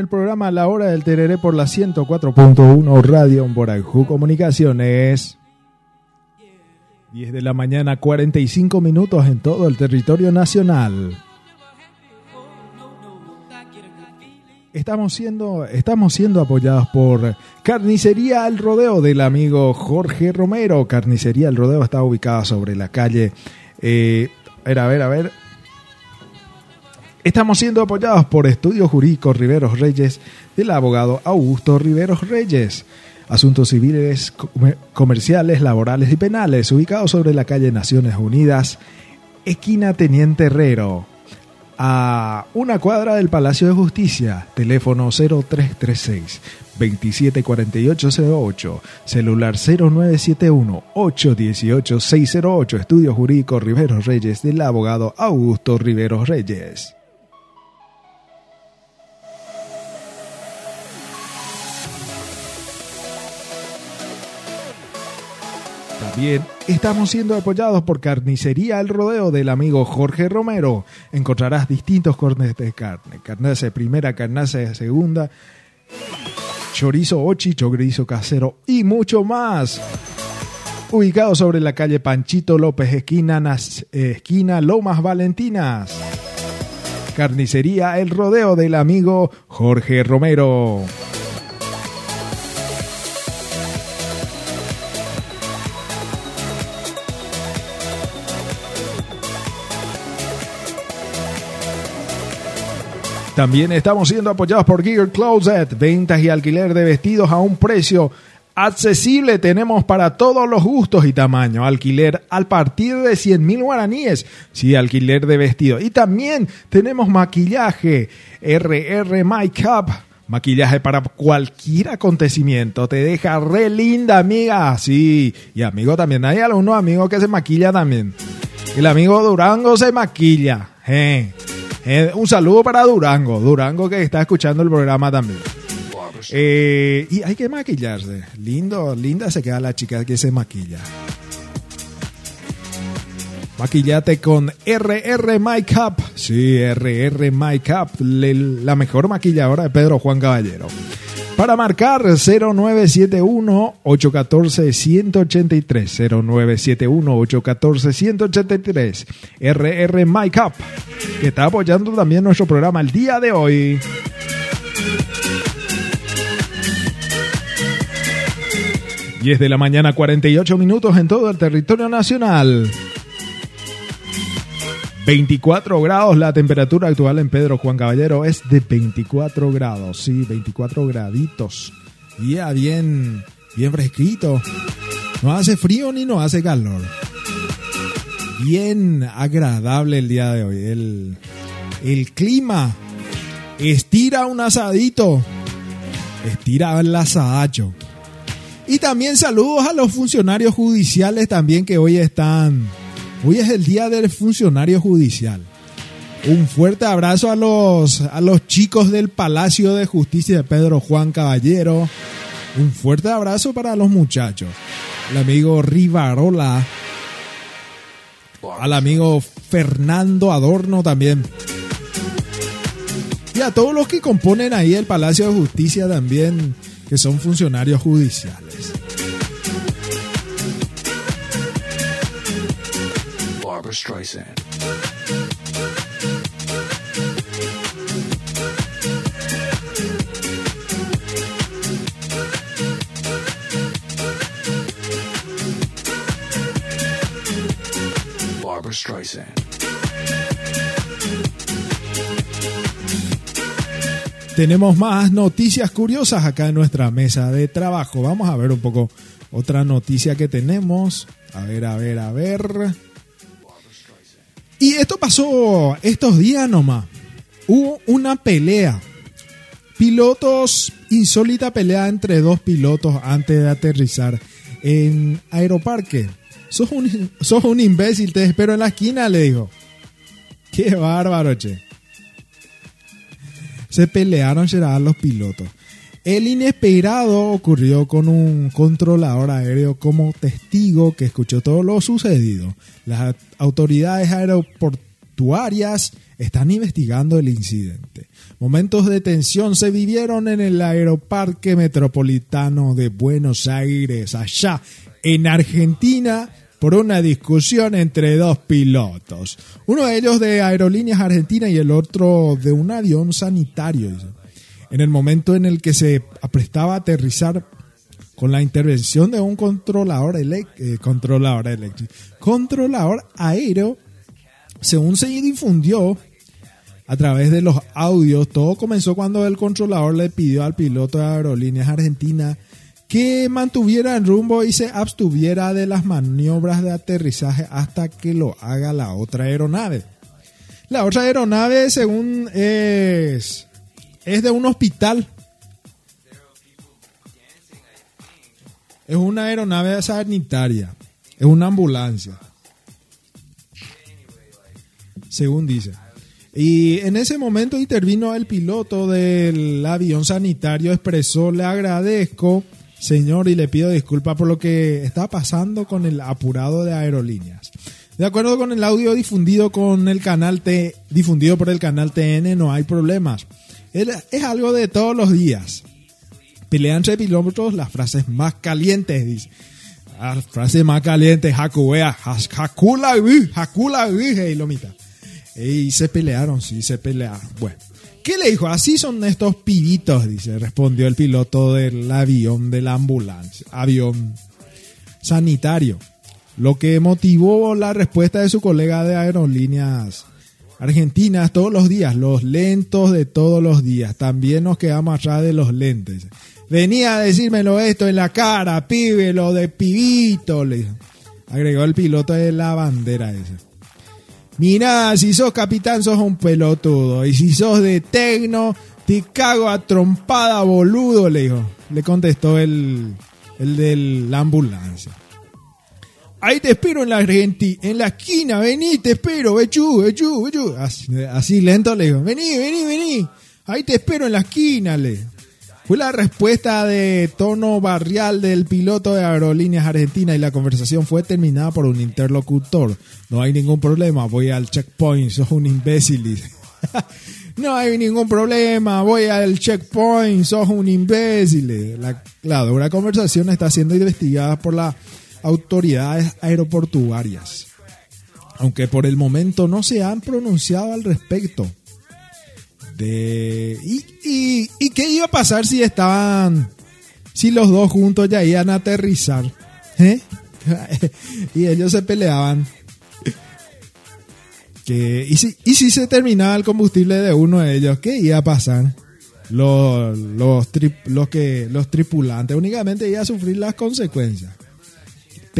El programa La Hora del Tereré por la 104.1 Radio Borajú Comunicaciones. 10 de la mañana, 45 minutos en todo el territorio nacional. Estamos siendo, estamos siendo apoyados por Carnicería El Rodeo del amigo Jorge Romero. Carnicería El Rodeo está ubicada sobre la calle. Eh, a ver, a ver, a ver. Estamos siendo apoyados por Estudios Jurídicos Riveros Reyes del abogado Augusto Riveros Reyes. Asuntos civiles, comerciales, laborales y penales, ubicados sobre la calle Naciones Unidas, esquina Teniente Herrero, a una cuadra del Palacio de Justicia, teléfono 0336 274808, celular 0971 818 608, Estudios Jurídicos Riveros Reyes del abogado Augusto Riveros Reyes. También estamos siendo apoyados por Carnicería El Rodeo del amigo Jorge Romero. Encontrarás distintos cortes de carne. Carnaza primera, carnaza segunda, chorizo ochi, chorizo casero y mucho más. Ubicado sobre la calle Panchito López, esquina, esquina Lomas Valentinas. Carnicería El Rodeo del amigo Jorge Romero. También estamos siendo apoyados por Giger Closet, ventas y alquiler de vestidos a un precio accesible. Tenemos para todos los gustos y tamaños. Alquiler al partir de 100 mil guaraníes. Sí, alquiler de vestidos. Y también tenemos maquillaje RR Makeup. Maquillaje para cualquier acontecimiento. Te deja re linda, amiga. Sí. Y amigo también. Hay algunos amigos que se maquilla también. El amigo Durango se maquilla. Eh. Eh, un saludo para Durango, Durango que está escuchando el programa también. Eh, y hay que maquillarse. Lindo, linda se queda la chica que se maquilla. Maquillate con RR Makeup. Sí, RR Makeup, la mejor maquilladora de Pedro Juan Caballero. Para marcar 0971-814-183. 0971-814-183. RR Makeup, que está apoyando también nuestro programa el día de hoy. 10 de la mañana, 48 minutos en todo el territorio nacional. 24 grados la temperatura actual en Pedro Juan Caballero es de 24 grados, sí, 24 graditos. Ya bien, bien fresquito. No hace frío ni no hace calor. Bien agradable el día de hoy. El, el clima estira un asadito. Estira el asadacho. Y también saludos a los funcionarios judiciales también que hoy están. Hoy es el día del funcionario judicial. Un fuerte abrazo a los, a los chicos del Palacio de Justicia de Pedro Juan Caballero. Un fuerte abrazo para los muchachos. El amigo Rivarola. Al amigo Fernando Adorno también. Y a todos los que componen ahí el Palacio de Justicia también que son funcionarios judiciales. Barbara Streisand. Barbara Streisand. tenemos más noticias curiosas acá en nuestra mesa de trabajo. Vamos a ver un poco otra noticia que tenemos. A ver, a ver, a ver. Y esto pasó estos días nomás. Hubo una pelea. Pilotos, insólita pelea entre dos pilotos antes de aterrizar en Aeroparque. Sos un, imbécil, te espero en la esquina, le dijo. Qué bárbaro, che se pelearon los pilotos. El inesperado ocurrió con un controlador aéreo como testigo que escuchó todo lo sucedido. Las autoridades aeroportuarias están investigando el incidente. Momentos de tensión se vivieron en el aeroparque metropolitano de Buenos Aires, allá en Argentina, por una discusión entre dos pilotos. Uno de ellos de Aerolíneas Argentina y el otro de un avión sanitario. En el momento en el que se aprestaba a aterrizar con la intervención de un controlador, eh, controlador eléctrico, controlador aéreo, según se difundió a través de los audios, todo comenzó cuando el controlador le pidió al piloto de Aerolíneas Argentina que mantuviera el rumbo y se abstuviera de las maniobras de aterrizaje hasta que lo haga la otra aeronave. La otra aeronave, según es, es de un hospital. Es una aeronave sanitaria. Es una ambulancia. Según dice. Y en ese momento intervino el piloto del avión sanitario, expresó, le agradezco Señor, y le pido disculpas por lo que está pasando con el apurado de aerolíneas. De acuerdo con el audio difundido con el canal T, difundido por el canal TN, no hay problemas. Es algo de todos los días. Pelean entre pilotos las frases más calientes, dice. Las frases más calientes, Hakubea, Hakula, Hakula, y Lomita. Y se pelearon, sí, se pelearon. Bueno. ¿Qué le dijo? Así son estos pibitos, dice, respondió el piloto del avión de la ambulancia, avión sanitario. Lo que motivó la respuesta de su colega de aerolíneas argentinas todos los días, los lentos de todos los días. También nos quedamos atrás de los lentes. Venía a decírmelo esto en la cara, pibe, lo de pibito, le agregó el piloto de la bandera esa. Mira, si sos capitán sos un pelotudo. Y si sos de tecno, te cago a trompada, boludo, le dijo. Le contestó el, el de la ambulancia. Ahí te espero en la en la esquina, vení, te espero, vechú, vechú, vechú. Así, lento le dijo, vení, vení, vení. Ahí te espero en la esquina, le. Fue la respuesta de tono barrial del piloto de Aerolíneas Argentina y la conversación fue terminada por un interlocutor. No hay ningún problema, voy al checkpoint, sos un imbécil. no hay ningún problema, voy al checkpoint, sos un imbécil. La, la dura conversación está siendo investigada por las autoridades aeroportuarias, aunque por el momento no se han pronunciado al respecto. De, y, y, ¿Y qué iba a pasar si estaban, si los dos juntos ya iban a aterrizar? ¿Eh? y ellos se peleaban. Que, y, si, y si se terminaba el combustible de uno de ellos, ¿qué iba a pasar? Los, los, los, que, los tripulantes únicamente iban a sufrir las consecuencias.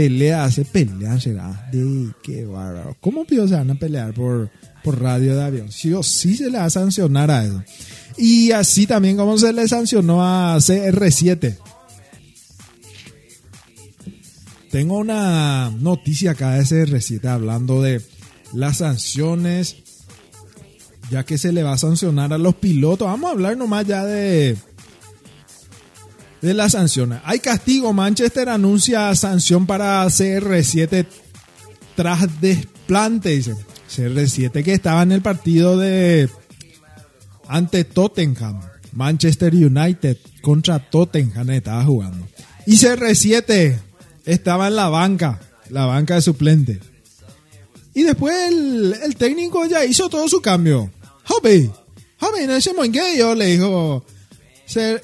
Peleas, se pelean, será. De qué bárbaro. ¿Cómo se van a pelear por, por radio de avión? Sí o sí se le va a sancionar a eso. Y así también como se le sancionó a CR7. Tengo una noticia acá de CR7 hablando de las sanciones, ya que se le va a sancionar a los pilotos. Vamos a hablar nomás ya de, de las sanciones. Hay castigo. Manchester anuncia sanción para CR7 tras desplante, dice. CR7 que estaba en el partido de ante Tottenham. Manchester United contra Tottenham estaba jugando. Y CR7 estaba en la banca, la banca de suplente. Y después el, el técnico ya hizo todo su cambio. Hobby, Hobby, en ese momento yo le dijo, se,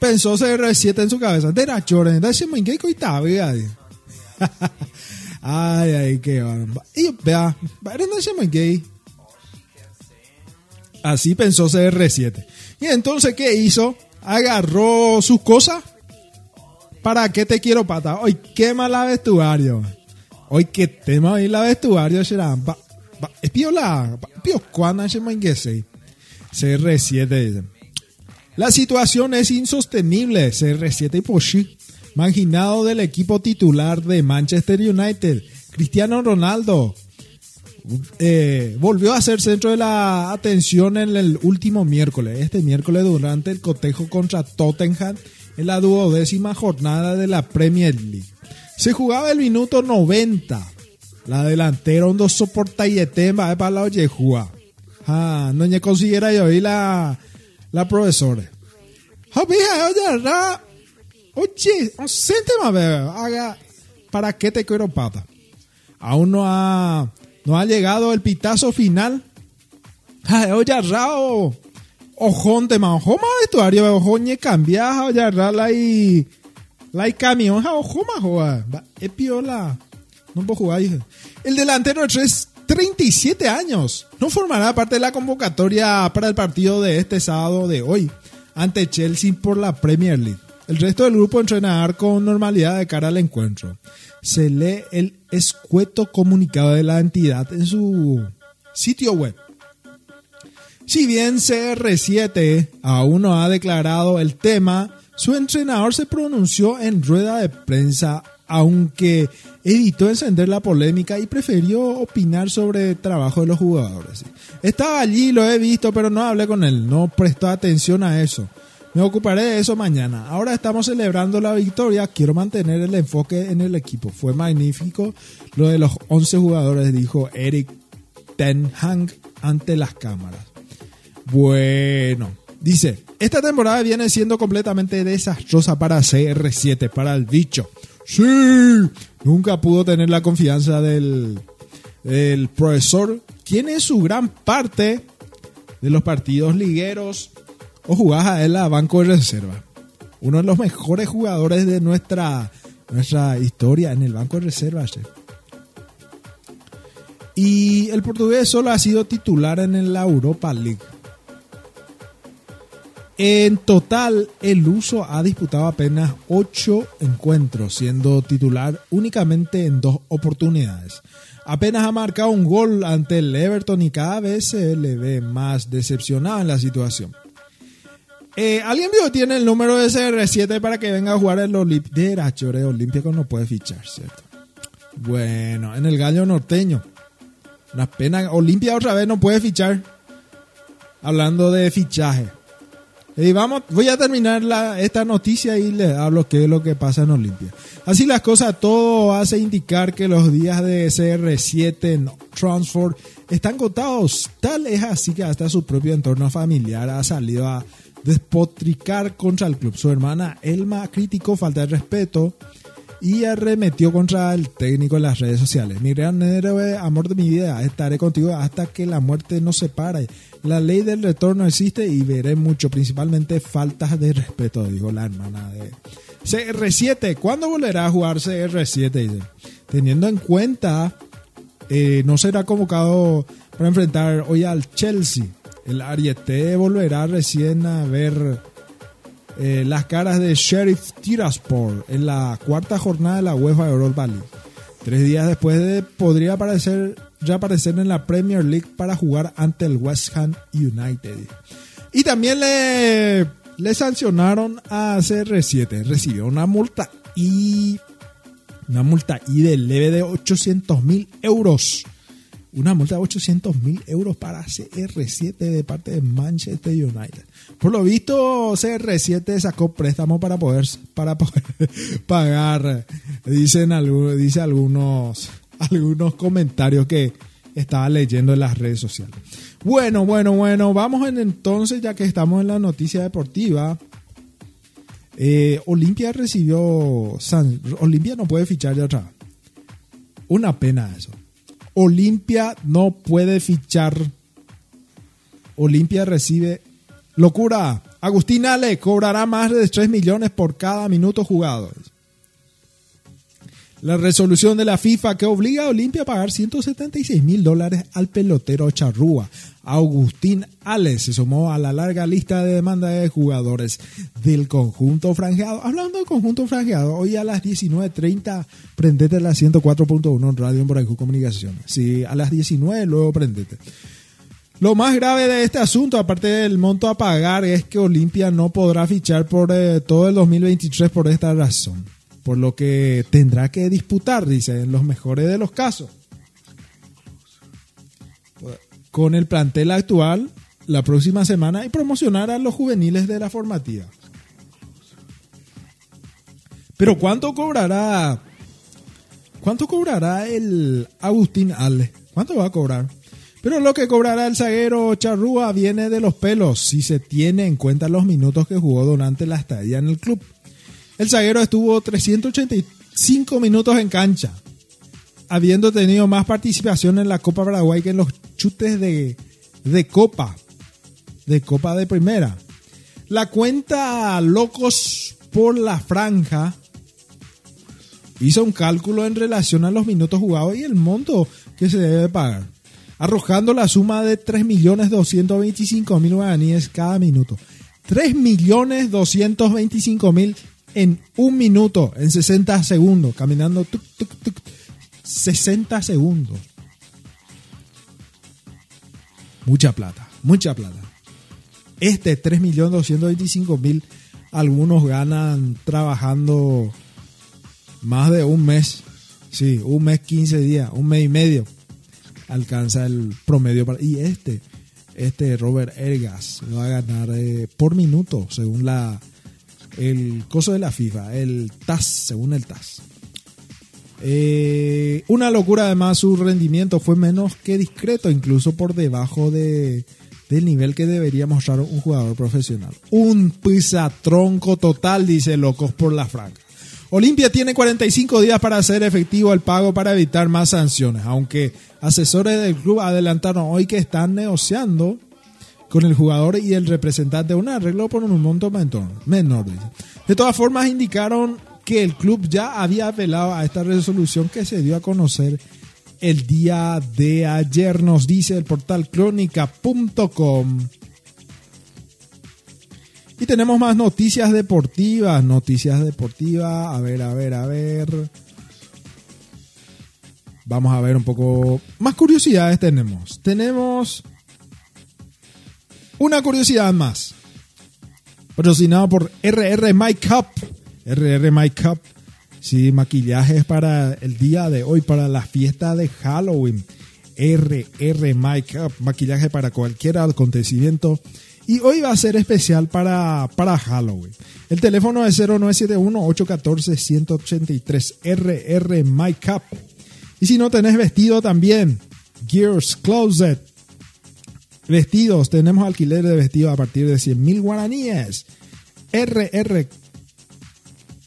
pensó CR7 en su cabeza. De la chore, en ese que estaba, Ay, ay, qué Y vea, en ese momento Así pensó CR7. Y entonces, ¿qué hizo? Agarró sus cosas. ¿Para qué te quiero pata? Hoy quema la vestuario. Hoy que tema hoy la vestuario será. Es piola. Pio cuando se CR7 dice. La situación es insostenible. CR7 y Poshi. Marginado del equipo titular de Manchester United. Cristiano Ronaldo eh, volvió a ser centro de la atención en el último miércoles, este miércoles durante el cotejo contra Tottenham en la duodécima jornada de la Premier League. Se jugaba el minuto 90. La delantera dos soporta y tema para la oye Ah, no me yo y la, la profesora. Oye, oye, haga, ¿para qué te quiero pata? Aún no ha no ha llegado el pitazo final. Oye, rao. Ojón te manjó más vestuario, ojón ye cambiaja, oye, la y la y camión, ojo más joa. Es piola. No puedo jugar, El delantero de 37 años no formará parte de la convocatoria para el partido de este sábado de hoy ante Chelsea por la Premier League. El resto del grupo entrenará con normalidad de cara al encuentro se lee el escueto comunicado de la entidad en su sitio web. Si bien CR7 aún no ha declarado el tema, su entrenador se pronunció en rueda de prensa, aunque evitó encender la polémica y prefirió opinar sobre el trabajo de los jugadores. Estaba allí, lo he visto, pero no hablé con él, no prestó atención a eso. Me ocuparé de eso mañana. Ahora estamos celebrando la victoria. Quiero mantener el enfoque en el equipo. Fue magnífico lo de los 11 jugadores, dijo Eric Ten Hag ante las cámaras. Bueno, dice, esta temporada viene siendo completamente desastrosa para CR7, para el bicho. Sí, nunca pudo tener la confianza del, profesor, quien es su gran parte de los partidos ligueros o jugás a él a banco de reserva. Uno de los mejores jugadores de nuestra, nuestra historia en el banco de reserva. Y el portugués solo ha sido titular en la Europa League. En total, el uso ha disputado apenas 8 encuentros, siendo titular únicamente en dos oportunidades. Apenas ha marcado un gol ante el Everton y cada vez se le ve más decepcionado en la situación. Eh, ¿Alguien vio tiene el número de CR7 para que venga a jugar el Olimpia? De Olímpico no puede fichar, ¿cierto? Bueno, en el gallo norteño. Una pena. Olimpia otra vez no puede fichar. Hablando de fichaje. Y vamos, voy a terminar la, esta noticia y le hablo qué es lo que pasa en Olimpia. Así las cosas, todo hace indicar que los días de CR7 en Transford están contados. Tal es así que hasta su propio entorno familiar ha salido a despotricar contra el club. Su hermana Elma criticó falta de respeto y arremetió contra el técnico en las redes sociales. Mi gran héroe, amor de mi vida, estaré contigo hasta que la muerte nos separe. La ley del retorno existe y veré mucho, principalmente faltas de respeto, dijo la hermana de CR7. ¿Cuándo volverá a jugar CR7? Dice. Teniendo en cuenta, eh, no será convocado para enfrentar hoy al Chelsea. El Ariete volverá recién a ver eh, las caras de Sheriff Tiraspol en la cuarta jornada de la UEFA Europa League. Tres días después de, podría aparecer, ya aparecer en la Premier League para jugar ante el West Ham United. Y también le, le sancionaron a CR7. Recibió una multa y una multa y de leve de 800 mil euros una multa de 800 mil euros para CR7 de parte de Manchester United. Por lo visto, CR7 sacó préstamo para poder, para pagar, dicen dice algunos, algunos comentarios que estaba leyendo en las redes sociales. Bueno, bueno, bueno, vamos en entonces, ya que estamos en la noticia deportiva. Eh, Olimpia recibió. Olimpia no puede fichar de otra. Una pena eso. Olimpia no puede fichar. Olimpia recibe. Locura. Agustín Ale cobrará más de 3 millones por cada minuto jugado. La resolución de la FIFA que obliga a Olimpia a pagar 176 mil dólares al pelotero charrúa. Agustín Ale se sumó a la larga lista de demanda de jugadores del conjunto franjeado. Hablando del conjunto franjeado, hoy a las 19.30 prendete la 104.1 en Radio en Comunicaciones. Sí, a las 19 luego prendete. Lo más grave de este asunto, aparte del monto a pagar, es que Olimpia no podrá fichar por eh, todo el 2023 por esta razón por lo que tendrá que disputar, dice, en los mejores de los casos. Con el plantel actual la próxima semana y promocionar a los juveniles de la formativa. Pero ¿cuánto cobrará? ¿Cuánto cobrará el Agustín Ale? ¿Cuánto va a cobrar? Pero lo que cobrará el zaguero Charrúa viene de los pelos si se tiene en cuenta los minutos que jugó durante la estadía en el club. El zaguero estuvo 385 minutos en cancha, habiendo tenido más participación en la Copa Paraguay que en los chutes de, de Copa, de Copa de Primera. La cuenta Locos por la Franja hizo un cálculo en relación a los minutos jugados y el monto que se debe pagar, arrojando la suma de 3.225.000 guaraníes cada minuto. 3.225.000 en un minuto, en 60 segundos, caminando 60 segundos. Mucha plata, mucha plata. Este 3.225.000, algunos ganan trabajando más de un mes. Sí, un mes, 15 días, un mes y medio. Alcanza el promedio. Para, y este, este Robert Ergas va a ganar eh, por minuto, según la, el coso de la FIFA, el TAS, según el TAS. Eh, una locura además, su rendimiento fue menos que discreto, incluso por debajo de, del nivel que debería mostrar un jugador profesional. Un pisatronco total, dice Locos por la Franca. Olimpia tiene 45 días para hacer efectivo el pago para evitar más sanciones, aunque asesores del club adelantaron hoy que están negociando con el jugador y el representante un arreglo por un monto menor. De todas formas, indicaron que el club ya había apelado a esta resolución que se dio a conocer el día de ayer, nos dice el portal crónica.com. Y tenemos más noticias deportivas, noticias deportivas, a ver, a ver, a ver. Vamos a ver un poco más curiosidades tenemos. Tenemos una curiosidad más. Patrocinado por RR My Cup. RR My Cup. Sí, maquillajes para el día de hoy, para la fiesta de Halloween. RR My Cup. Maquillaje para cualquier acontecimiento Y hoy va a ser especial para, para Halloween. El teléfono es 0971-814-183 RR Cup. Y si no tenés vestido también, Gears Closet. Vestidos, tenemos alquiler de vestido a partir de 100 mil guaraníes. RR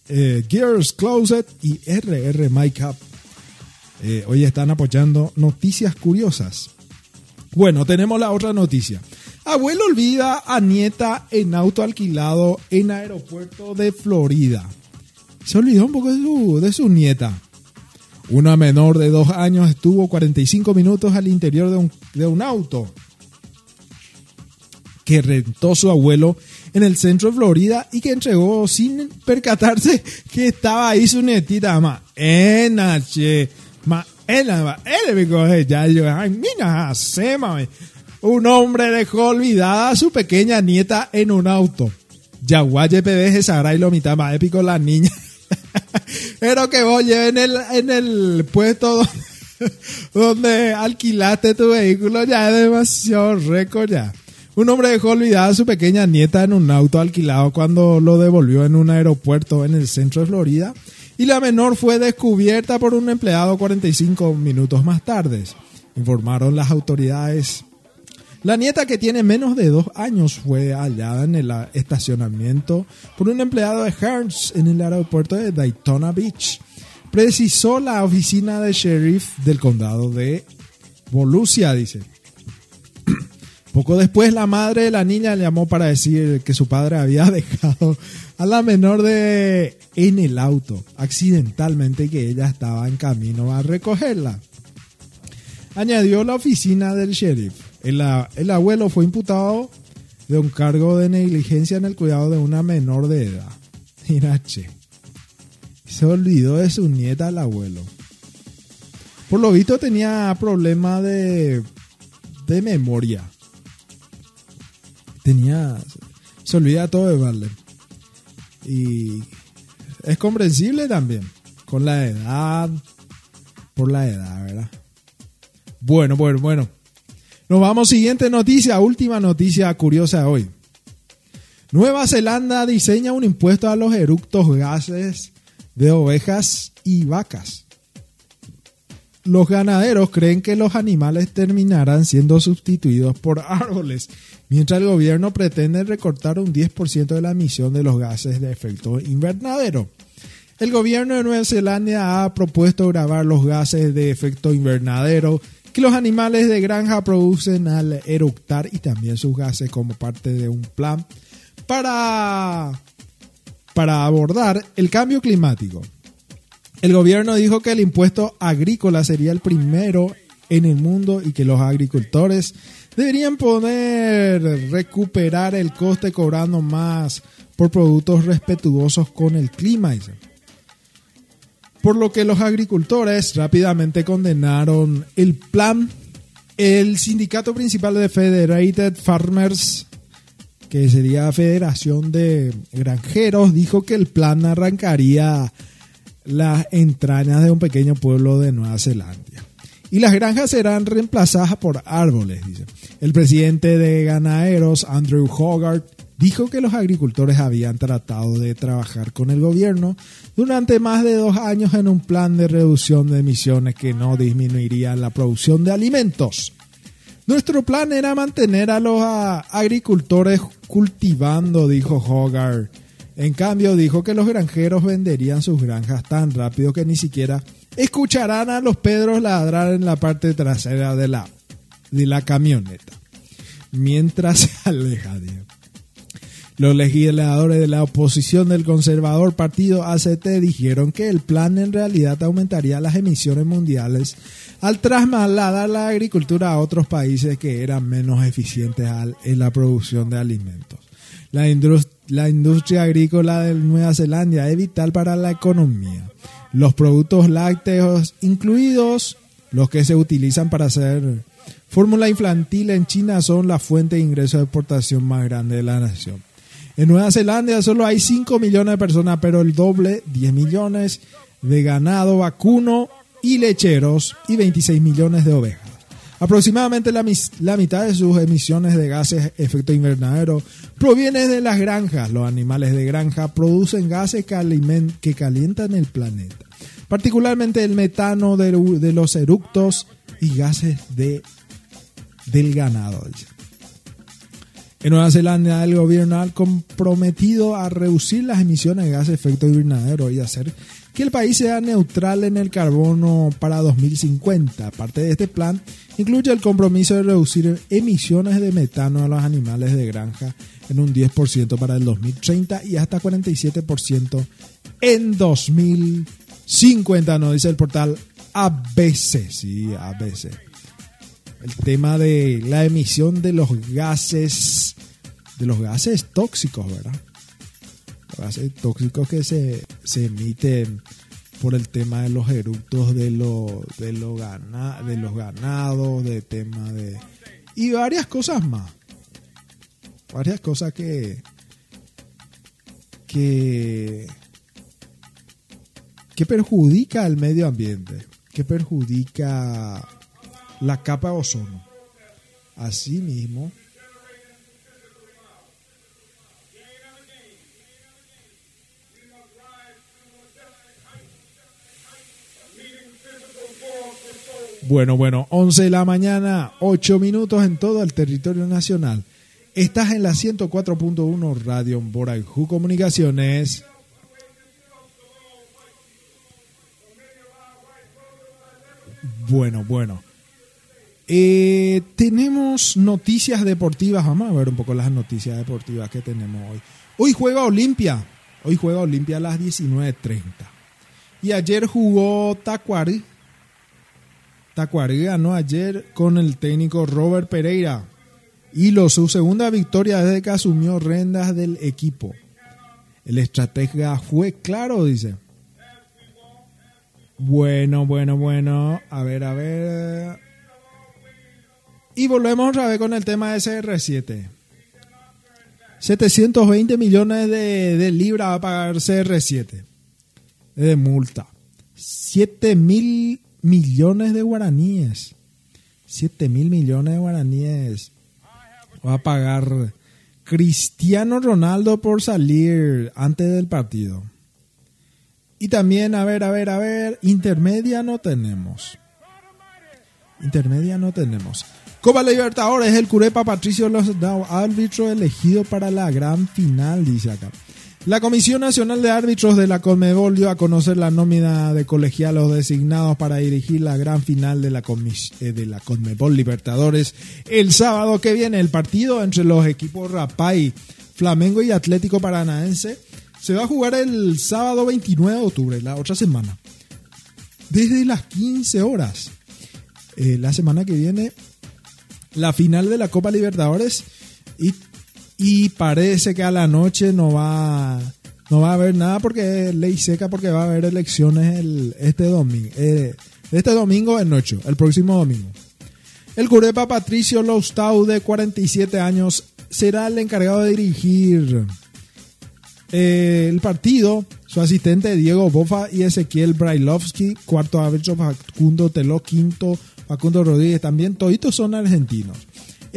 eh, Gears Closet y RR Makeup. Eh, hoy están apoyando noticias curiosas. Bueno, tenemos la otra noticia. Abuelo olvida a nieta en auto alquilado en aeropuerto de Florida. Se olvidó un poco de su, de su nieta. Una menor de dos años estuvo 45 minutos al interior de un, de un auto que rentó su abuelo en el centro de Florida y que entregó sin percatarse que estaba ahí su nietita. Ma, enache, ma, ena, ya, yo, ay, mira, se mami. Un hombre dejó olvidada a su pequeña nieta en un auto. Yaguaye PBG sabrá y lo mitad más épico la niña. Pero que vos en el, en el puesto donde, donde alquilaste tu vehículo ya es demasiado récord ya. Un hombre dejó olvidada a su pequeña nieta en un auto alquilado cuando lo devolvió en un aeropuerto en el centro de Florida y la menor fue descubierta por un empleado 45 minutos más tarde, informaron las autoridades. La nieta que tiene menos de dos años fue hallada en el estacionamiento por un empleado de Hearns en el aeropuerto de Daytona Beach. Precisó la oficina de sheriff del condado de Volusia, dice. Poco después la madre de la niña llamó para decir que su padre había dejado a la menor de en el auto accidentalmente que ella estaba en camino a recogerla. Añadió la oficina del sheriff. El, el abuelo fue imputado de un cargo de negligencia en el cuidado de una menor de edad. Mira, che. Se olvidó de su nieta el abuelo. Por lo visto tenía problema de memoria. Tenía... Se olvida todo de Vale. Y es comprensible también. Con la edad. Por la edad, ¿verdad? Bueno, bueno, bueno. Nos vamos, siguiente noticia, última noticia curiosa de hoy. Nueva Zelanda diseña un impuesto a los eructos gases de ovejas y vacas. Los ganaderos creen que los animales terminarán siendo sustituidos por árboles, mientras el gobierno pretende recortar un 10% de la emisión de los gases de efecto invernadero. El gobierno de Nueva Zelanda ha propuesto grabar los gases de efecto invernadero que los animales de granja producen al eructar y también sus gases como parte de un plan para, para abordar el cambio climático. El gobierno dijo que el impuesto agrícola sería el primero en el mundo y que los agricultores deberían poder recuperar el coste cobrando más por productos respetuosos con el clima. Por lo que los agricultores rápidamente condenaron el plan. El sindicato principal de Federated Farmers, que sería Federación de Granjeros, dijo que el plan arrancaría las entrañas de un pequeño pueblo de Nueva Zelanda. Y las granjas serán reemplazadas por árboles, dice. El presidente de ganaderos, Andrew Hogarth, dijo que los agricultores habían tratado de trabajar con el gobierno durante más de dos años en un plan de reducción de emisiones que no disminuiría la producción de alimentos. Nuestro plan era mantener a los agricultores cultivando, dijo Hogarth en cambio, dijo que los granjeros venderían sus granjas tan rápido que ni siquiera escucharán a los pedros ladrar en la parte trasera de la, de la camioneta. Mientras se aleja, Los legisladores de la oposición del conservador partido ACT dijeron que el plan en realidad aumentaría las emisiones mundiales al trasladar la agricultura a otros países que eran menos eficientes en la producción de alimentos. La, industria agrícola de Nueva Zelanda es vital para la economía. Los productos lácteos, incluidos los que se utilizan para hacer fórmula infantil en China, son la fuente de ingreso de exportación más grande de la nación. En Nueva Zelanda solo hay 5 millones de personas, pero el doble, 10 millones de ganado vacuno y lecheros y 26 millones de ovejas. Aproximadamente la, la, mitad de sus emisiones de gases efecto invernadero proviene de las granjas. Los animales de granja producen gases que, calientan el planeta, particularmente el metano de, de los eructos y gases de, del ganado. En Nueva Zelanda el gobierno ha comprometido a reducir las emisiones de gases de efecto invernadero y hacer que el país sea neutral en el carbono para 2050. Parte de este plan incluye el compromiso de reducir emisiones de metano a los animales de granja en un 10% para el 2030 y hasta 47% en 2050, nos dice el portal ABC. Sí, ABC. El tema de la emisión de los gases, de los gases tóxicos, ¿verdad? Los gases tóxicos que se, se emiten por el tema de los eructos de, lo, de, lo gana, de los ganados, de tema de... Y varias cosas más. Varias cosas que... que... que perjudica al medio ambiente, que perjudica la capa de ozono. Asimismo, Bueno, bueno, 11 de la mañana, 8 minutos en todo el territorio nacional. Estás en la 104.1 Radio Boraijú Comunicaciones. Bueno, bueno. Eh, tenemos noticias deportivas. Vamos a ver un poco las noticias deportivas que tenemos hoy. Hoy juega Olimpia. Hoy juega Olimpia a las 19.30. Y ayer jugó Tacuari Tacuarí ganó ayer con el técnico Robert Pereira. y lo su segunda victoria desde que asumió rendas del equipo. El estratega fue claro, dice. Bueno, bueno, bueno. A ver, a ver. Y volvemos otra vez con el tema de CR7. 720 millones de, de libras va a pagar CR7 de multa. 7 mil millones de guaraníes. 7 mil millones de guaraníes va a pagar Cristiano Ronaldo por salir antes del partido. Y también, a ver, a ver, a ver, intermedia no tenemos. Intermedia no tenemos. Copa Libertadores, el Curepa Patricio Los árbitro elegido para la gran final, dice acá. La Comisión Nacional de Árbitros de la Conmebol dio a conocer la nómina de colegialos designados para dirigir la gran final de la, eh, de la Conmebol Libertadores el sábado que viene. El partido entre los equipos Rapay, Flamengo y Atlético Paranaense se va a jugar el sábado 29 de octubre, la otra semana. Desde las 15 horas. Eh, la semana que viene, la final de la Copa Libertadores y y parece que a la noche no va no va a haber nada porque es ley seca porque va a haber elecciones el, este domingo eh, este domingo en noche el próximo domingo. El curepa Patricio Lostau de 47 años será el encargado de dirigir eh, el partido. Su asistente Diego Bofa y Ezequiel Brailovsky cuarto árbitro Facundo Teló quinto Facundo Rodríguez también toditos son argentinos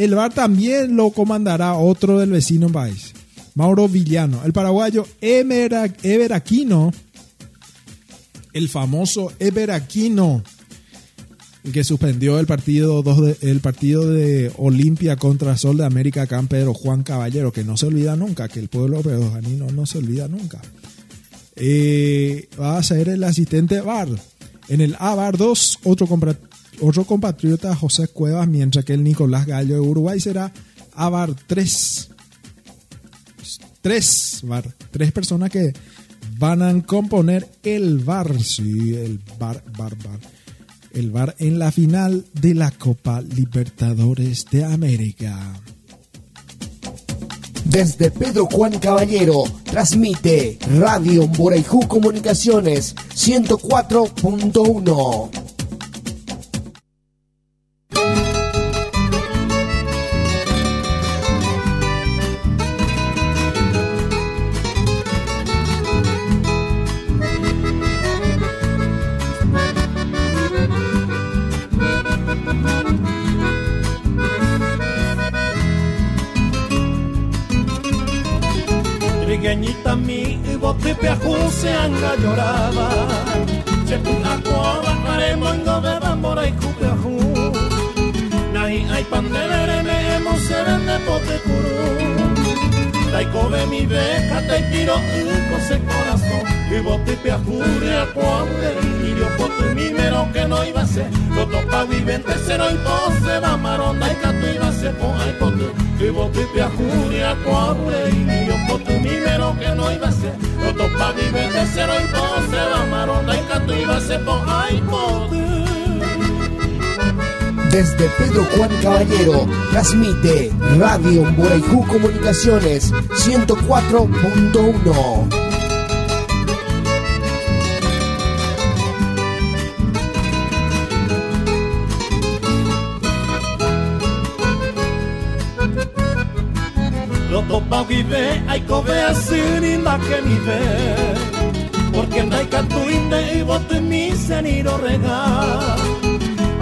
el VAR también lo comandará otro del vecino país, Mauro Villano. El paraguayo Ever Aquino, el famoso Ever Aquino, que suspendió el partido, de, el partido de Olimpia contra Sol de América acá Juan Caballero, que no se olvida nunca, que el pueblo peruano no se olvida nunca. Eh, va a ser el asistente VAR. En el A-VAR 2, otro otro compatriota José Cuevas, mientras que el Nicolás Gallo de Uruguay será Abar 3. Tres bar, tres personas que van a componer el bar, sí, el bar, bar, bar. El bar en la final de la Copa Libertadores de América.
Desde Pedro Juan Caballero, transmite Radio Moraiju Comunicaciones 104.1. Desde Pedro Juan Caballero, transmite Radio Moraijú Comunicaciones 104.1.
topau y
ve, hay bauide aikobea zirindaken ide Porque naikatu inde ibote misen irorrega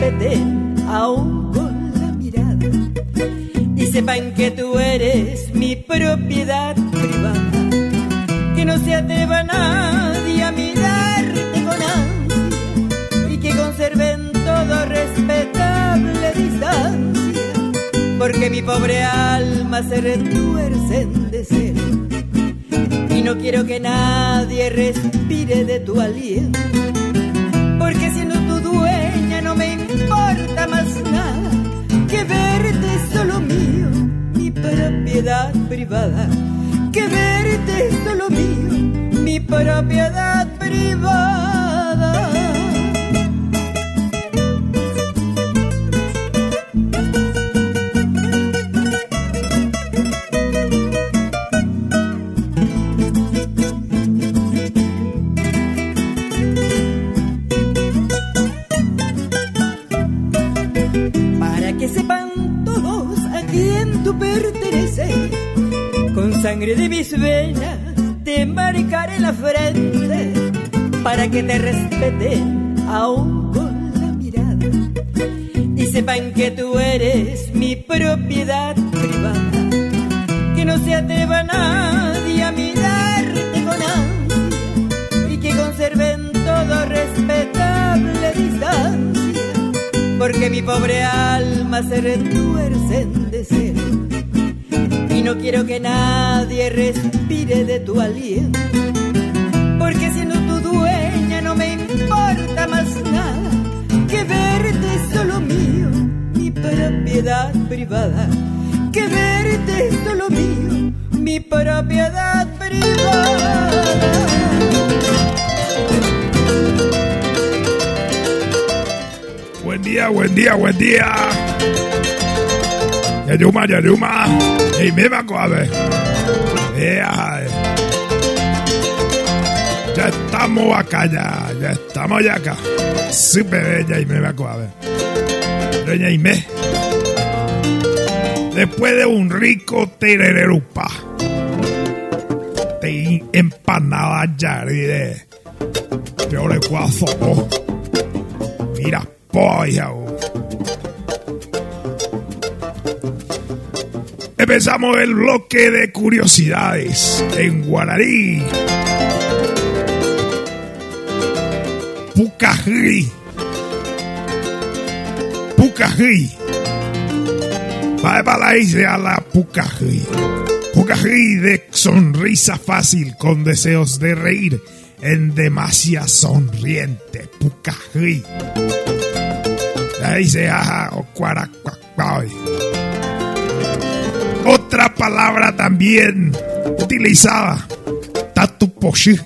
respeten aún con la mirada. Y sepan que tú eres mi propiedad privada. Que no se
atreva nadie a mirarte con ansia. Y que conserven todo respetable distancia, porque mi pobre alma se retuerce en deseo. Y no quiero que nadie respire de tu aliento. Solo mío, mi propiedad privada, que verte solo mío, mi propiedad privada. Sangre de mis venas te marcaré la frente, para que te respeten aún con la mirada y sepan que tú eres mi propiedad privada, que no se atreva nadie a mirarte con ansia y que conserven todo respetable distancia porque mi pobre alma se retuerce y no quiero que nadie respire de tu aliento porque siendo tu dueña no me importa más nada que verte solo mío mi propiedad privada que verte solo mío mi propiedad privada
Buen día, buen día, buen día. Yayuma, Yayuma. Hey, me va a eh. Ya estamos acá, ya. Ya estamos ya acá. Súper bella y me va a ver. Doña Aimé. Después de un rico terererupa. Te empanada ya de. Peor cuazo. Mira, polla. Empezamos el bloque de curiosidades en guaraní. Pucají. Pucají. Va para la isla la Pucají. Pucají de sonrisa fácil con deseos de reír en demasia sonriente. Pucají. Ahí se aja o cuaracuacuay. Otra palabra también utilizada, tatuposhi.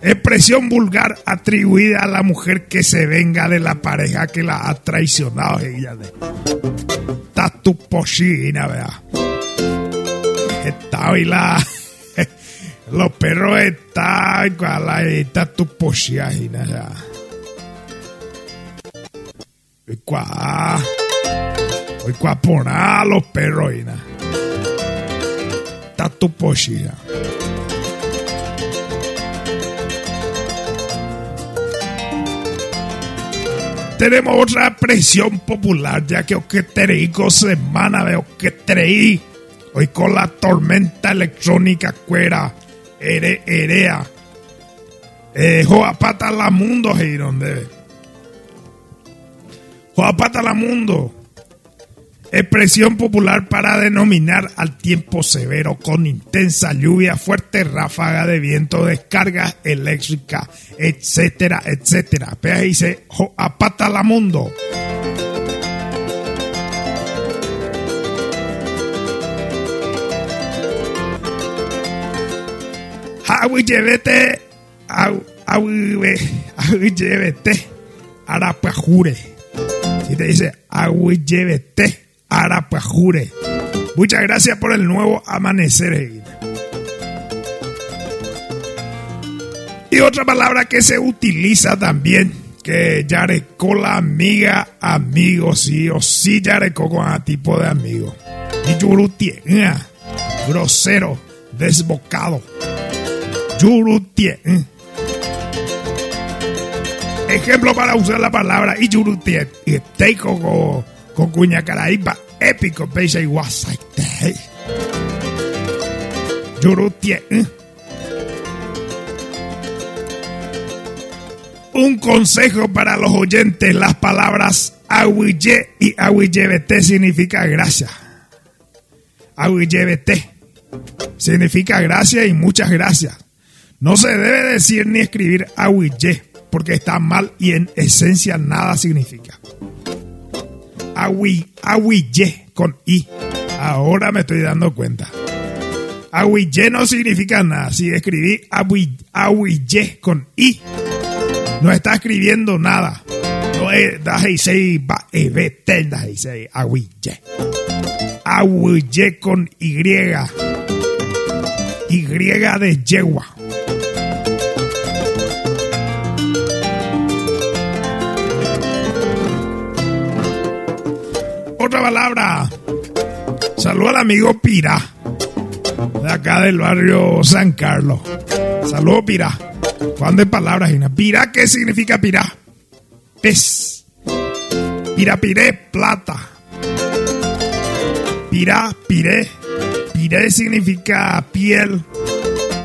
Expresión vulgar atribuida a la mujer que se venga de la pareja que la ha traicionado. Tatuposhina, ¿verdad? Está hoy la. Los perros están con la tatuposhina, ¿verdad? Y cuá. Hoy cuá poná los perros, ¿verdad? Tatuposhina. Tenemos otra presión popular, ya que Oqueterico semana de Oqueterí. Hoy con la tormenta electrónica cuera, ere, erea. Eh, Joapata la mundo, Girón, debe. Joapata la mundo. Expresión popular para denominar al tiempo severo con intensa lluvia, fuerte ráfaga de viento, descargas eléctricas, etcétera, etcétera. Ahí dice, apata la mundo. Awi llevete, awi llevete, arapajure. Si te dice, awi llevete, arapajure. Muchas gracias por el nuevo amanecer. Y otra palabra que se utiliza también, que yarecó la amiga, amigo, sí o sí yarecó con a tipo de amigo. Y yurutie, grosero, desbocado. Yurutie. Ejemplo para usar la palabra y yurutie. Teiko con Cuñacaraíba, épico, peisa y guasaite. Yurutie. ¿eh? Un consejo para los oyentes, las palabras ahuille y ahuillebete significa gracias. Ahuillebete significa gracias y muchas gracias. No se debe decir ni escribir ahuille porque está mal y en esencia nada significa. Ahuille con i. Ahora me estoy dando cuenta. Ahuille no significa nada. Si escribí ahuille con i, no está escribiendo nada. No es dajeisei ba ebetel dajeisei ahuille. Ahuille con y. Y de yegua. Otra palabra. Saludo al amigo Pira. De acá del barrio San Carlos. Saludo Pira. ¿Cuándo hay palabras, Gina? Pira, ¿qué significa Pira? Pez. Pirapiré, plata. Pira, piré. Piré significa piel.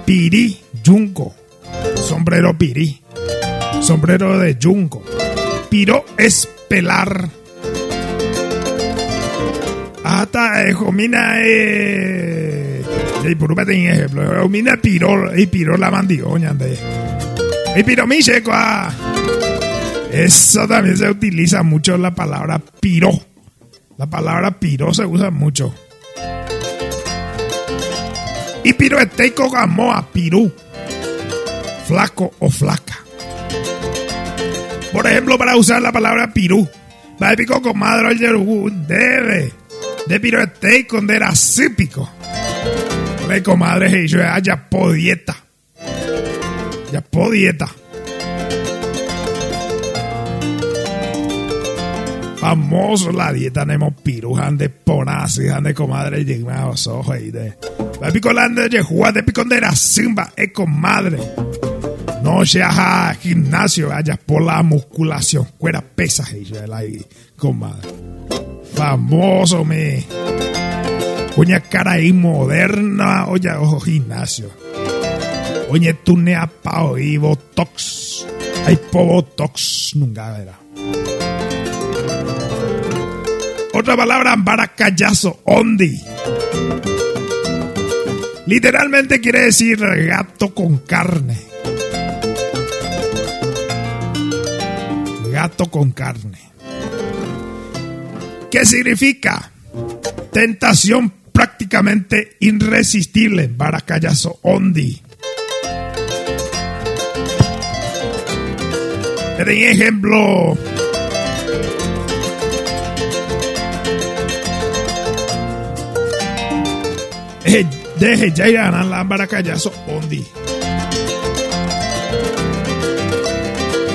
Pirí, yunco. Sombrero pirí. Sombrero de yunco. Piro es pelar. Hasta eh, jomina eh. Por un ejemplo. Jomina piro y piro la mandigoña de. Y piro mi checo. Eso también se utiliza mucho la palabra piro. La palabra piro se usa mucho. Y piroeteico gamoa, pirú. Flaco o flaca. Por ejemplo, para usar la palabra pirú. Va a pico comadre debe. De piroeteico de era sípico. Le comadre, yo ya podieta. Ya podieta. famoso la dieta nemo pirujan de ponasi, de comadre y los ojos y de. La picolanda de jugar de picondera simba, es comadre. No se haga gimnasio, vaya por la musculación, fuera pesas y yo ahí, comadre. Famoso me. Coña cara ahí moderna, oye, ojo gimnasio. Oye, tú ne pao y botox. Hay po botox, nunca verá. Otra palabra, baracayazo, ondi. Literalmente quiere decir gato con carne. Gato con carne. ¿Qué significa? Tentación prácticamente irresistible. Baracayazo ondi. Por ejemplo, deje ya irán lámpara callazo ondi.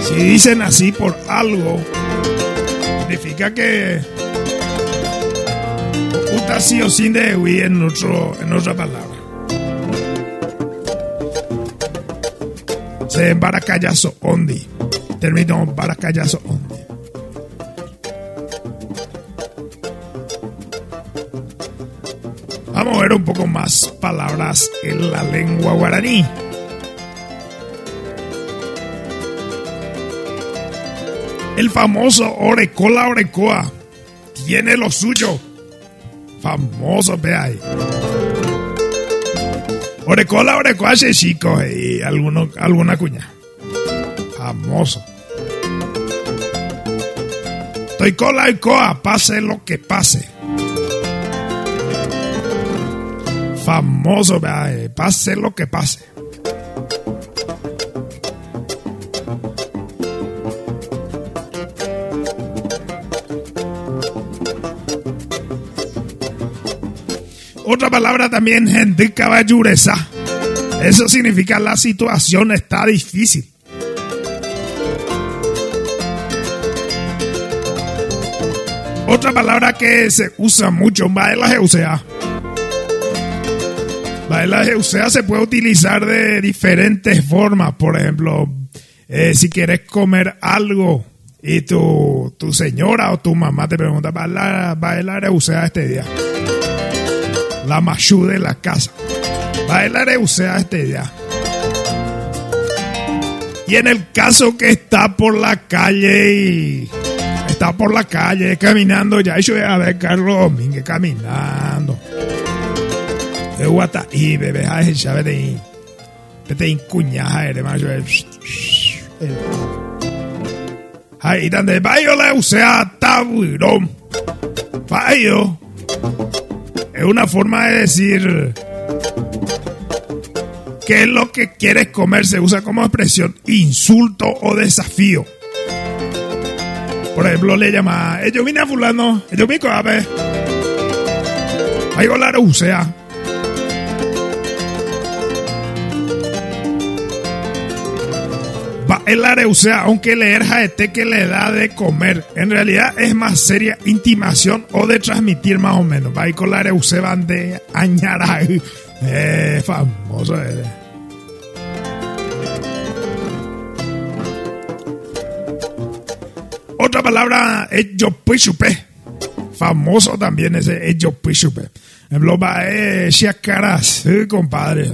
Si dicen así por algo, significa que Uta sí sin de en, en otra palabra. Se embaracallazo ondi. Terminó embaracallazo ondi. Vamos a ver un poco más palabras en la lengua guaraní. El famoso Orecola Orecoa tiene lo suyo. Famoso, ve ahí. Orecola Orecoa ese chico y alguno, alguna cuña. Famoso. Estoy cola y coa, pase lo que pase. famoso, eh, pase lo que pase. Otra palabra también, gente caballureza. Eso significa la situación está difícil. Otra palabra que se usa mucho en la o sea, la Eusea se puede utilizar de diferentes formas. Por ejemplo, eh, si quieres comer algo y tu, tu, señora o tu mamá te pregunta, ¿va a bailar Eusea este día? La machu de la casa. ¿Va a bailar Eusea este día? Y en el caso que está por la calle y está por la calle caminando, ya yo a ver Carlos Domínguez caminando. De guata y bebé a esa ahí. Vete incuñaja, hermano. Ahí donde vaya la usea taburón. Fallo. Es una forma de decir qué es lo que quieres comer. Se usa como expresión insulto o desafío. Por ejemplo, le llama, ellos vine a fulano, ellos vine a ver. Ahí la usea. El areusea, aunque leer jaete que le da de comer. En realidad es más seria intimación o de transmitir más o menos. Va y con la areusea van de. Eh, famoso. Eh. Otra palabra es yopishupe. Famoso también ese es yopishupe. En bloba es shacaras, compadre.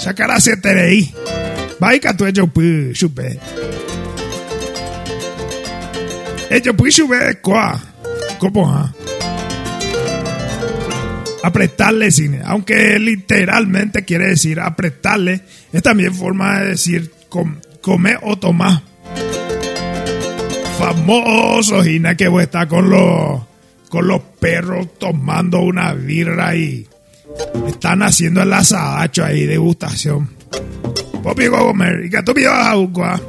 Shacaras se te veí. Baika tu ello pu chupe. Ello pu chupe quoi. ¿Cómo ha? Apretarle cine, aunque literalmente quiere decir apretarle, es también forma de decir com, comer o tomar. Famoso Gina que está con los con los perros tomando una birra y están haciendo el asadacho ahí, degustación. Popi comer y que tu pio agua.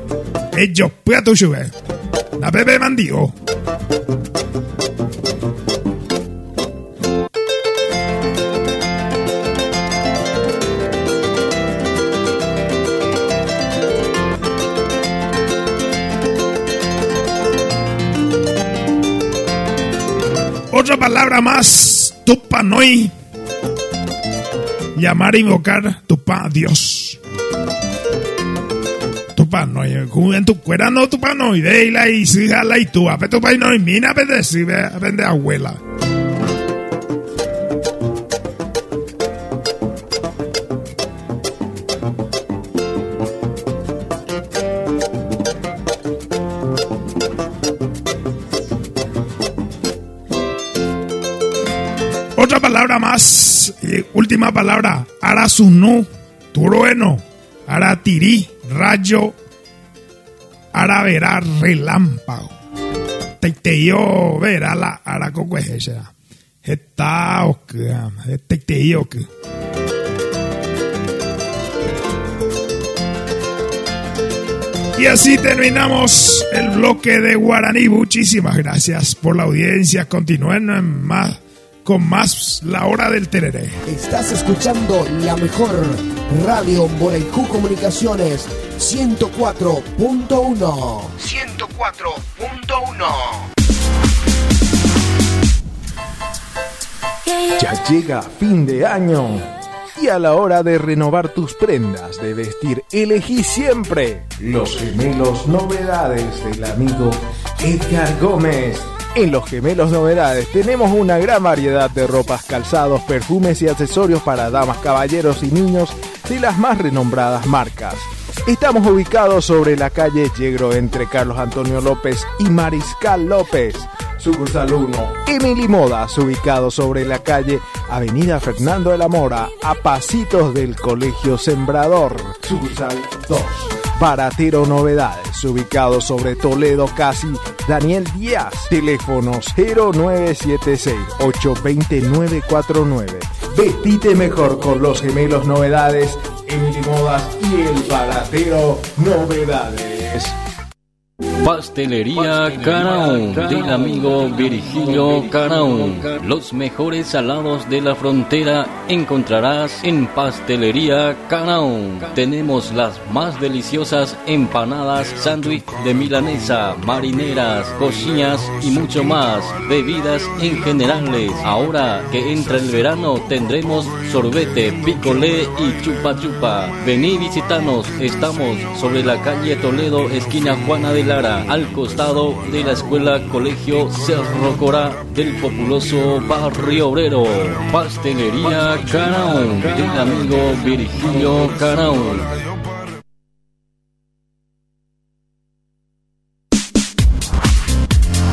Ellos pues tu chube. La bebé mandigo. Otra palabra más, tupanoi. Llamar, invocar, tupa, Dios tupano en tu cuera no tupano y de la y si la y tú a no y mina a si ve vende abuela. Otra palabra más, última palabra, arasunu, turueno, aratirí, rayo, ara verá relámpago. Te yo verá la ara coco. Está o que, te te yo que. Y así terminamos el bloque de Guaraní. Muchísimas gracias por la audiencia. Continúen en más con más La Hora del Tereré.
Estás escuchando la mejor radio Boraicú Comunicaciones 104.1. 104.1.
Ya llega fin de año y a la hora de renovar tus prendas de vestir, elegí siempre los gemelos novedades del amigo Edgar Gómez. En los gemelos novedades tenemos una gran variedad de ropas, calzados, perfumes y accesorios para damas, caballeros y niños de las más renombradas marcas. Estamos ubicados sobre la calle Yegro entre Carlos Antonio López y Mariscal López. Sucursal 1, Emily Modas, ubicado sobre la calle Avenida Fernando de la Mora, a pasitos del Colegio Sembrador. Sucursal 2. Baratero Novedades, ubicado sobre Toledo Casi, Daniel Díaz, teléfono 0976-82949. Vestite mejor con los gemelos Novedades, Emily Modas y el Baratero Novedades.
Pastelería Caraún del amigo Virgilio Caraún. Los mejores salados de la frontera encontrarás en Pastelería Caraún. Tenemos las más deliciosas empanadas, sándwich de milanesa, marineras, cochinas y mucho más. Bebidas en generales. Ahora que entra el verano tendremos sorbete, picolé y chupa chupa. Vení visitanos. Estamos sobre la calle Toledo, esquina Juana de al costado de la escuela Colegio Cerro Cora del populoso Barrio Obrero. Pastelería Caraón, del amigo Virgilio Caraón.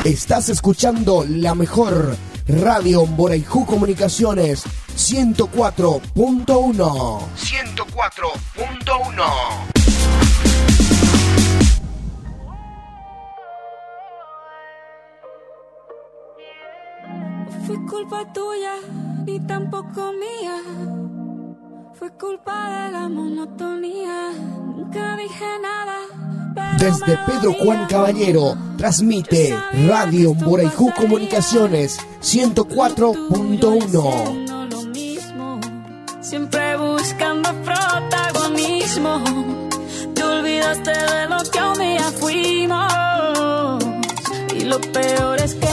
Estás escuchando la mejor Radio Boraijú Comunicaciones 104.1. 104.1
Fue culpa tuya, ni tampoco mía. Fue culpa de la monotonía. Nunca dije nada.
Desde Pedro Juan. Caballero transmite Radio Boraijú Comunicaciones 104.1.
Haciendo lo mismo, siempre buscando protagonismo. Te olvidaste de lo que un día fuimos. Y lo peor es que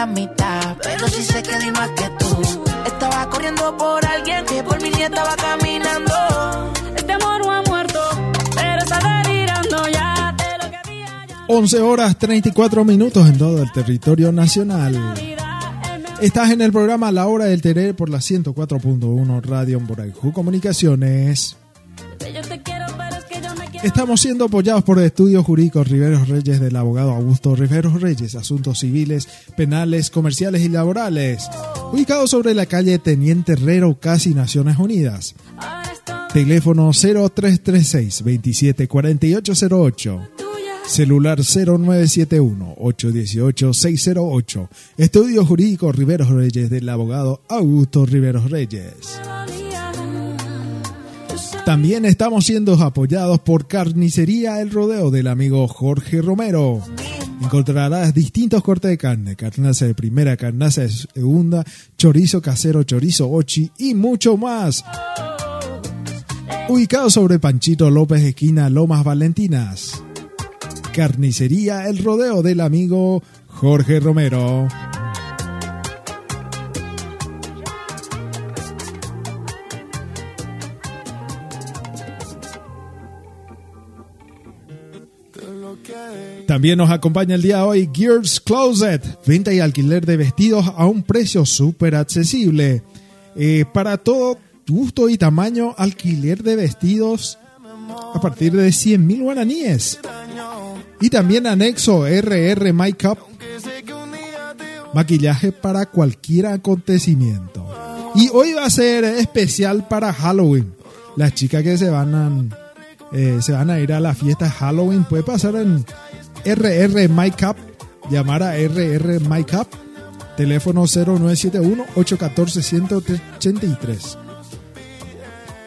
la
mitad, pero sí sé que di más que tú. Estaba corriendo por alguien que por mí ni estaba caminando.
Este amor no ha muerto, pero está delirando ya de lo que había ya.
11 horas 34 minutos en todo el territorio nacional. Estás en el programa La Hora del Teré por la 104.1 Radio Boraijú Comunicaciones.
Yo
Estamos siendo apoyados por Estudios Jurídicos Riveros Reyes del abogado Augusto Riveros Reyes, asuntos civiles, penales, comerciales y laborales. Ubicado sobre la calle Teniente Herrero, casi Naciones Unidas. Teléfono 0336 274808.
tuya.
Celular 0971-818-608. Estudio Jurídico Riveros Reyes del abogado Augusto Riveros Reyes. También estamos siendo apoyados por Carnicería El Rodeo del amigo Jorge Romero. Encontrarás distintos cortes de carne, carnaza de primera, carnaza de segunda, chorizo casero, chorizo ochi y mucho más. Ubicado sobre Panchito López, esquina Lomas Valentinas. Carnicería El Rodeo del amigo Jorge Romero. También nos acompaña el día de hoy Gears Closet, venta y alquiler de vestidos a un precio súper accesible. Eh, para todo gusto y tamaño, alquiler de vestidos a partir de 100 mil guaraníes. Y también anexo RR Makeup, maquillaje para cualquier acontecimiento. Y hoy va a ser especial para Halloween. Las chicas que se van a, eh, se van a ir a la fiesta Halloween puede pasar en RR Makeup, llamar a RR Makeup, teléfono 0971-814-183.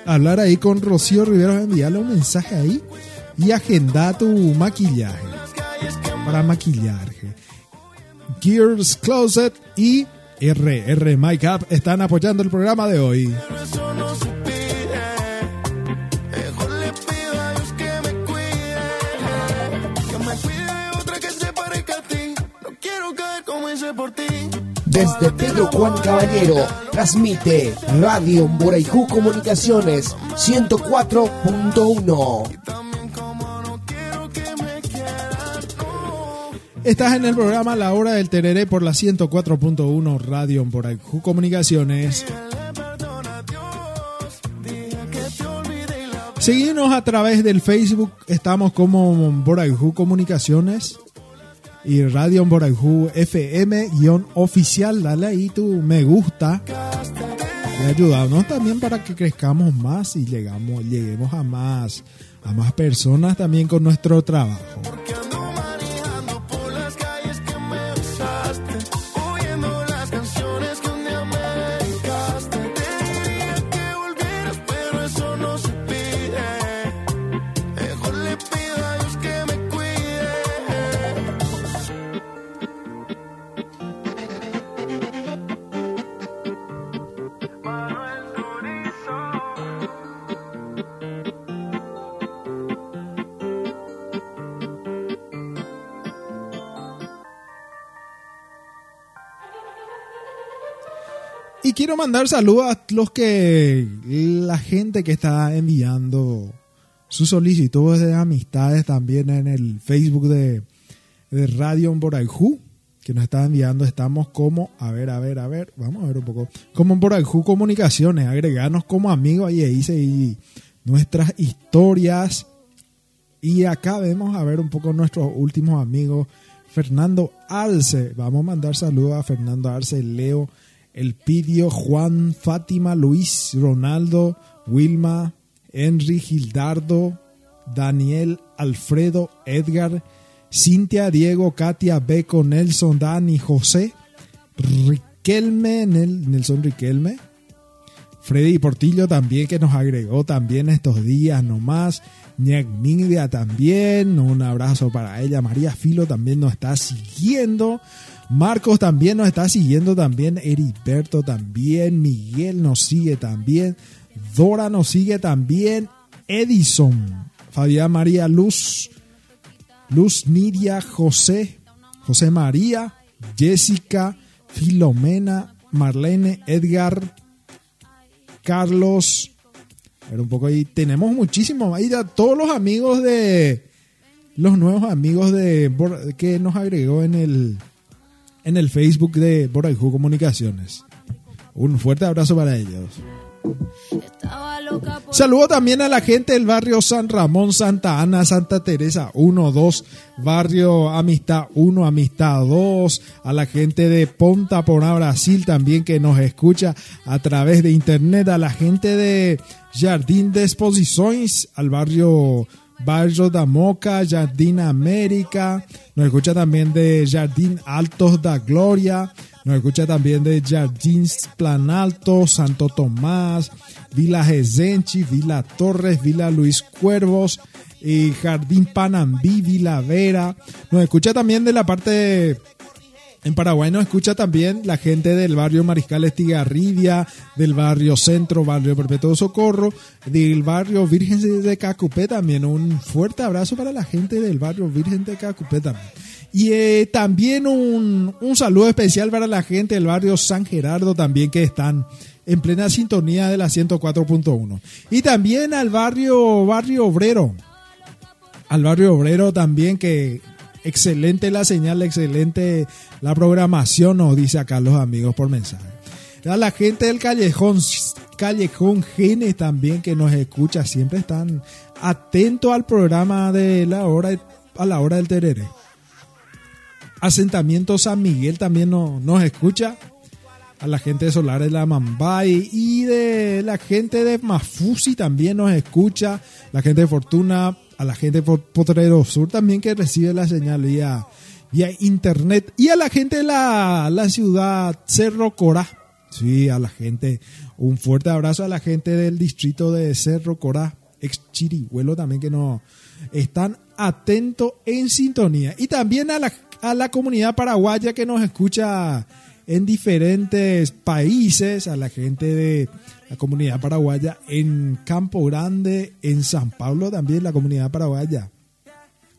Hablar ahí con Rocío Rivera, enviarle un mensaje ahí y agenda tu maquillaje para maquillaje. Gears Closet y RR Makeup están apoyando el programa de hoy.
Desde Pedro Juan Caballero transmite Radio Boraijú Comunicaciones 104.1.
También como no quiero que me quieras tú.
Estás en el programa La Hora del Tereré por la 104.1 Radio Boraijú Comunicaciones. Seguimos a través del Facebook, estamos como Boraijú Comunicaciones y Radio Boraijú FM-oficial. Dale ahí tu me gusta y ayudarnos también para que crezcamos más y llegamos, lleguemos a más, a más personas también con nuestro trabajo. Quiero mandar saludos a los que, la gente que está enviando sus solicitudes de amistades también en el Facebook de, de Radio Boraijú, que nos está enviando. Estamos como, a ver, a ver, a ver, vamos a ver un poco. Como Boraijú Comunicaciones, agregarnos como amigos, ahí dice, y nuestras historias. Y acá vemos a ver un poco nuestros últimos amigos. Fernando Arce, vamos a mandar saludos a Fernando Arce, Leo Elpidio, Juan, Fátima, Luis, Ronaldo, Wilma, Henry, Gildardo, Daniel, Alfredo, Edgar, Cintia, Diego, Katia, Beco, Nelson, Dani, José, Riquelme, Nelson Riquelme, Freddy Portillo también que nos agregó también estos días nomás. Niagmindia también, un abrazo para ella. María Filo también nos está siguiendo. Marcos también nos está siguiendo también. Heriberto también. Miguel nos sigue también. Dora nos sigue también. Edison. Fabián María Luz. Luz Nidia José. José María. Jessica. Filomena. Marlene. Edgar. Carlos. A un poco ahí. Tenemos muchísimos. Ahí ya todos los amigos de. Los nuevos amigos de que nos agregó en el en el Facebook de Boraijú Comunicaciones. Un fuerte abrazo para ellos. Saludo también a la gente del barrio San Ramón, Santa Ana, Santa Teresa 1, 2, barrio Amistad 1, Amistad 2, a la gente de Ponta Porá, Brasil también que nos escucha a través de internet, a la gente de Jardín de Exposiciones, al barrio Barrio da Moca, Jardín América, nos escucha también de Jardín Altos da Gloria, nos escucha también de Jardins Planalto, Santo Tomás, Vila Gesenchi, Vila Torres, Vila Luis Cuervos, y Jardín Panambí, Vila Vera. Nos escucha también de la parte en Paraguay nos escucha también la gente del barrio Mariscal Estigarribia, del barrio Centro, barrio Perpetuo Socorro, del barrio Virgen de Cacupé también. Un fuerte abrazo para la gente del barrio Virgen de Cacupé también. Y eh, también un, un saludo especial para la gente del barrio San Gerardo también que están en plena sintonía de la 104.1. Y también al barrio, barrio obrero. Al barrio obrero también que excelente la señal, excelente la programación, nos dice acá los amigos por mensaje. A la gente del Callejón, Callejón Genes también que nos escucha, siempre están atentos al programa de la hora, a la hora del tereré. Asentamiento San Miguel también nos escucha. A la gente de Solares la Mambay y de la gente de Mafusi también nos escucha. La gente de Fortuna, a la gente de Potrero Sur también que recibe la señal vía vía internet y a la gente de la, ciudad Cerro Corá. Sí, a la gente, un fuerte abrazo a la gente del distrito de Cerro Corá, ex Chirihuelo también que nos están atentos en sintonía. Y también a la, a la comunidad paraguaya que nos escucha en diferentes países, a la gente de la comunidad paraguaya en Campo Grande, en San Pablo también la comunidad paraguaya.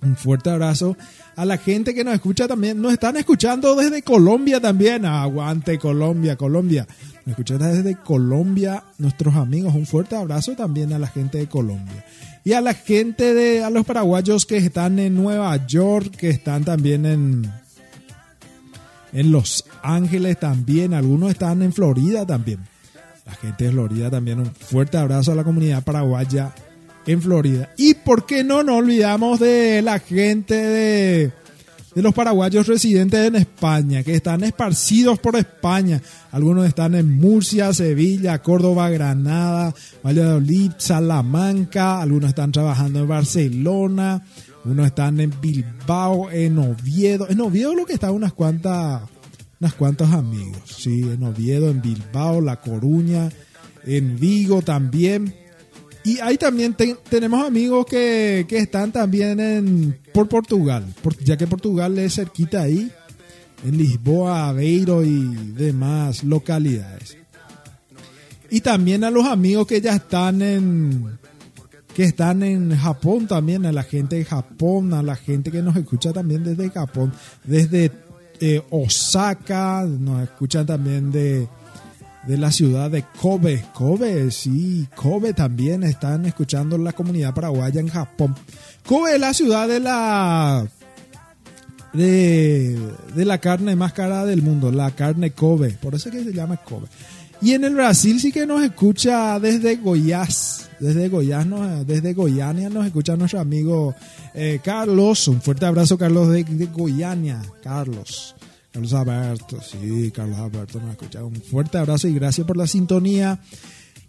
Un fuerte abrazo a la gente que nos escucha también. Nos están escuchando desde Colombia también. Aguante Colombia, Colombia. Nos escuchan desde Colombia nuestros amigos. Un fuerte abrazo también a la gente de Colombia. Y a la gente de, a los paraguayos que están en Nueva York, que están también en, en Los Ángeles también. Algunos están en Florida también. La gente de Florida también. Un fuerte abrazo a la comunidad paraguaya en Florida. Y por qué no nos olvidamos de la gente de, de los paraguayos residentes en España, que están esparcidos por España. Algunos están en Murcia, Sevilla, Córdoba, Granada, Valladolid, Salamanca, algunos están trabajando en Barcelona, unos están en Bilbao, en Oviedo. En Oviedo lo que están unas cuantas, unas cuantos amigos, sí, en Oviedo, en Bilbao, La Coruña, en Vigo también. Y ahí también tenemos amigos que, están también en, por Portugal, ya que Portugal es cerquita ahí, en Lisboa, Aveiro y demás localidades. Y también a los amigos que ya están en que están en Japón también, a la gente de Japón, a la gente que nos escucha también desde Japón, desde eh, Osaka, nos escuchan también de de la ciudad de Kobe. Kobe, sí, Kobe también están escuchando la comunidad paraguaya en Japón. Kobe es la ciudad de la de, de la carne más cara del mundo, la carne Kobe, por eso es que se llama Kobe. Y en el Brasil sí que nos escucha desde Goiás, desde Goiás, no- desde Goiânia nos escucha nuestro amigo eh, Carlos. Un fuerte abrazo, Carlos, de, de Goiânia. Carlos. Carlos Alberto, sí, Carlos Alberto nos escucha. Un fuerte abrazo y gracias por la sintonía.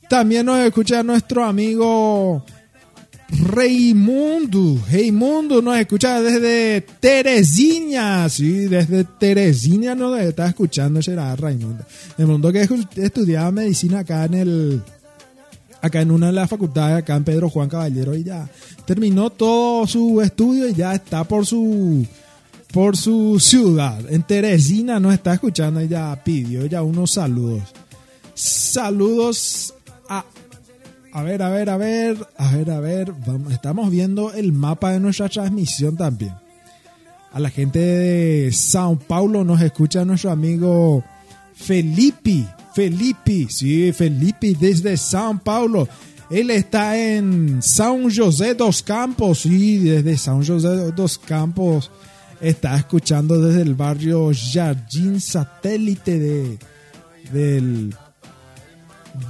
También nos escucha nuestro amigo Reimundo. Reimundo nos escucha desde Teresina. Sí, desde Teresina nos está escuchando. Será Raimundo. Raimundo que estudiaba medicina acá en el. Acá en una de las facultades, acá en Pedro Juan Caballero, y ya terminó todo su estudio y ya está por su por su ciudad. En Teresina nos está escuchando y ya pidió ya unos saludos. Saludos a a ver, a ver, a ver, a ver, a ver. Vamos, estamos viendo el mapa de nuestra transmisión también. A la gente de Sao Paulo nos escucha nuestro amigo Felipe. Felipe, sí, Felipe desde Sao Paulo. Él está en São José dos Campos, sí, desde São José dos Campos. Está escuchando desde el barrio Jardim Satélite de, del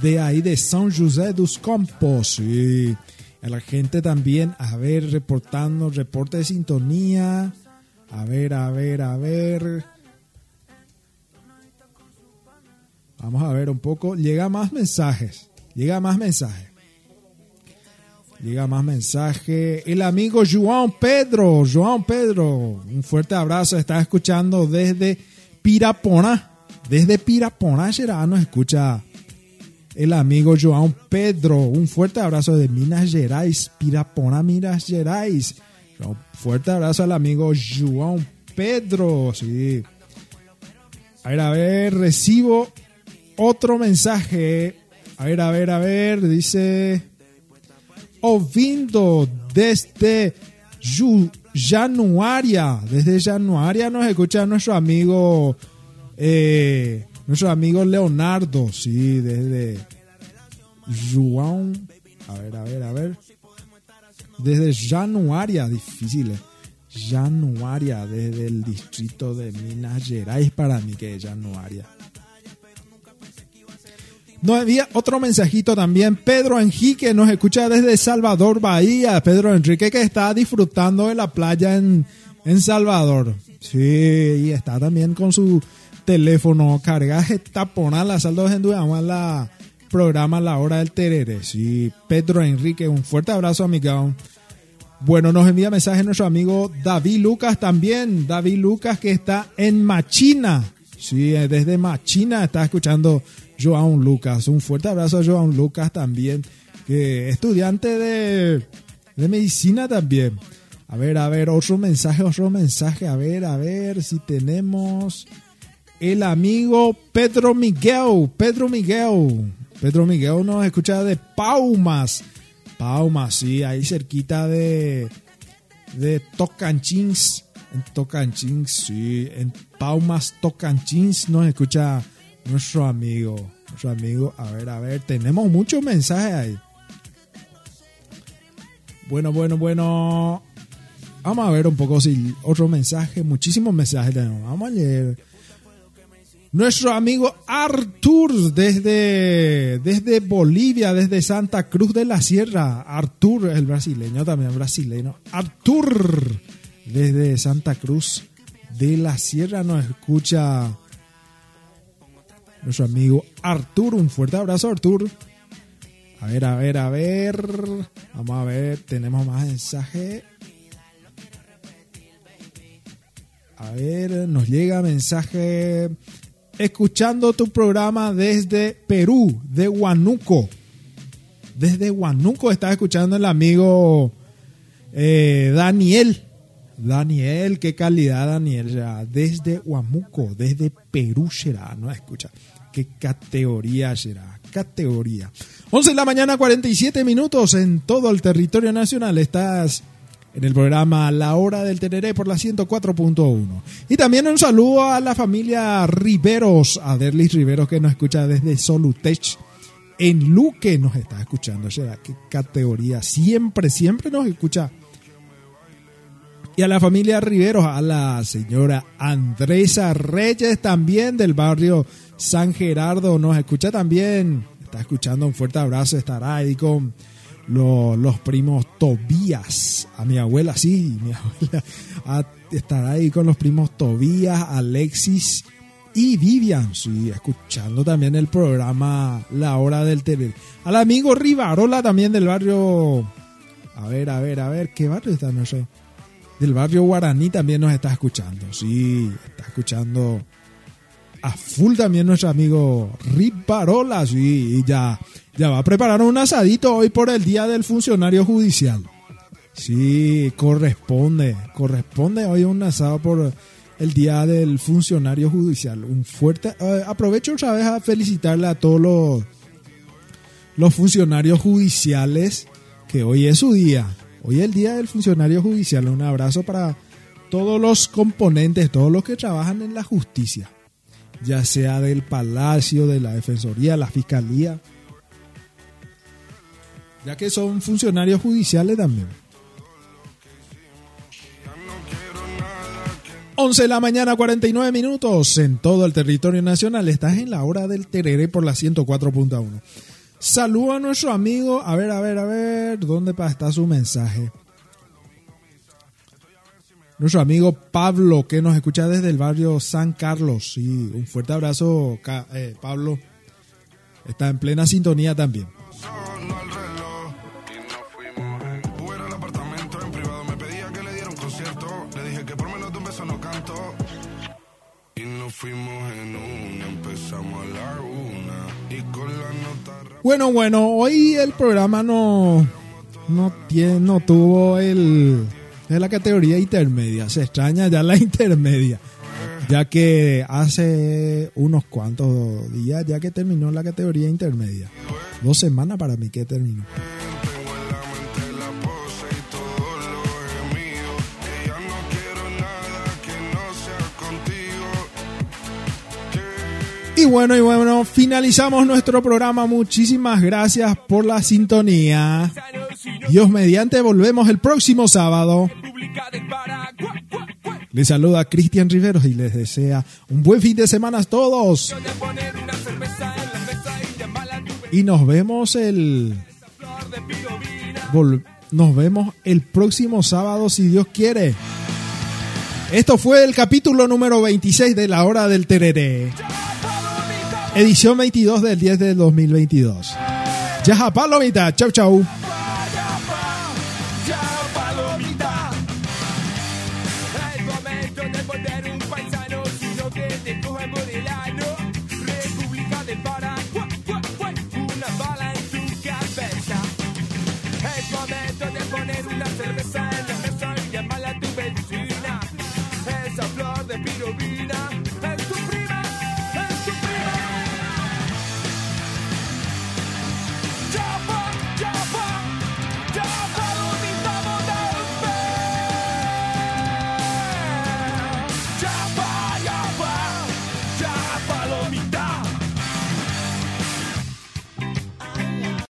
de ahí de San José dos Campos. A la gente también, a ver, reportando, reporte de sintonía. A ver, a ver, a ver. Vamos a ver un poco. Llega más mensajes. Llega más mensajes. Llega más mensaje. El amigo João Pedro. João Pedro. Un fuerte abrazo. Está escuchando desde Piraponá. Desde Piraponá, será, nos escucha el amigo João Pedro. Un fuerte abrazo de Minas Gerais, Pirapona, Minas Gerais. Un fuerte abrazo al amigo João Pedro. Sí. A ver, a ver, recibo otro mensaje. A ver, a ver, a ver, dice Ovindo desde Januaria. Desde Januaria nos escucha nuestro amigo eh, nuestro amigo Leonardo, sí, desde João. A ver, a ver, a ver. Desde Januaria, difícil. eh. Januaria, desde el distrito de Minas Gerais, para mí que es Januaria. No había otro mensajito también. Pedro Enrique nos escucha desde Salvador, Bahía. Pedro Enrique que está disfrutando de la playa en, en Salvador. Sí, y está también con su teléfono cargaje taponal la saldo en la programa La Hora del Terere. Sí, Pedro Enrique, un fuerte abrazo, amigo. Bueno, nos envía mensaje nuestro amigo David Lucas también. David Lucas que está en Machina. Sí, eh, desde Machina está escuchando Joan Lucas. Un fuerte abrazo a Joan Lucas también, que estudiante de, de medicina también. A ver, a ver, otro mensaje, otro mensaje. A ver, a ver si tenemos el amigo Pedro Miguel. Pedro Miguel. Pedro Miguel nos escucha de Paumas. Paumas, sí, ahí cerquita de, de Tocanchins. En Tocanchins, sí. En Paumas, Tocanchins nos escucha nuestro amigo. Nuestro amigo, a ver, a ver, tenemos muchos mensajes ahí. Bueno, bueno, bueno. Vamos a ver un poco si otro mensaje, muchísimos mensajes tenemos. Vamos a leer. Nuestro amigo Artur desde, desde Bolivia, desde Santa Cruz de la Sierra. Artur, el brasileño también, brasileño. Artur desde Santa Cruz de la Sierra nos escucha nuestro amigo Artur. Un fuerte abrazo, Artur. A ver, a ver, a ver. Vamos a ver, tenemos más mensaje. A ver, nos llega mensaje escuchando tu programa desde Perú, de Huanuco. Desde Huanuco está escuchando el amigo eh, Daniel. Daniel, qué calidad, Daniel. Ya, desde Huamuco, desde Perú será, no escucha. Qué categoría será, categoría. 11 de la mañana, 47 minutos en todo el territorio nacional. Estás en el programa La Hora del Teneré por la 104.1. Y también un saludo a la familia Riveros, a Derlis Riveros que nos escucha desde Solutech. En Luque nos está escuchando, ¿será? ¿Qué categoría? Siempre, siempre nos escucha. Y a la familia Riveros, a la señora Andresa Reyes también del barrio San Gerardo, nos escucha también. Está escuchando un fuerte abrazo, estará ahí con los primos Tobías, a mi abuela, sí, mi abuela estará ahí con los primos Tobías, Alexis y Vivian, sí, escuchando también el programa La Hora del TV. Al amigo Rivarola también del barrio, a ver, a ver, a ver, ¿qué barrio está? Sé. Del barrio Guaraní también nos está escuchando, sí, está escuchando a full también nuestro amigo Rivarola, sí, y ya ya va a preparar un asadito hoy por el Día del Funcionario Judicial. Sí, corresponde, corresponde hoy un asado por el Día del Funcionario Judicial. Un fuerte, eh, aprovecho otra vez a felicitarle a todos los, los funcionarios judiciales que hoy es su día. Hoy es el Día del Funcionario Judicial. Un abrazo para todos los componentes, todos los que trabajan en la justicia, ya sea del Palacio, de la Defensoría, la Fiscalía ya que son funcionarios judiciales también. 11 de la mañana, 49 minutos en todo el territorio nacional. Estás en la hora del Tereré por la 104.1. Saludo a nuestro amigo. A ver, a ver, a ver. ¿Dónde está su mensaje? Nuestro amigo Pablo, que nos escucha desde el barrio San Carlos. Sí, un fuerte abrazo, eh, Pablo. Está en plena sintonía también. Bueno, bueno, hoy el programa no, no, tiene, no tuvo el, de la categoría intermedia. Se extraña ya la intermedia. Ya que hace unos cuantos días ya que terminó la categoría intermedia. Dos semanas para mí que terminó. Bueno, y bueno, finalizamos nuestro programa. Muchísimas gracias por la sintonía. Dios mediante, volvemos el próximo sábado. Les saluda Cristian Riveros y les desea un buen fin de semana a todos. Y nos vemos el nos vemos el próximo sábado si Dios quiere. Esto fue el capítulo número 26 de la hora del tereré. Edición 22 del 10 del 2022. Ya palomita. Chau, chau.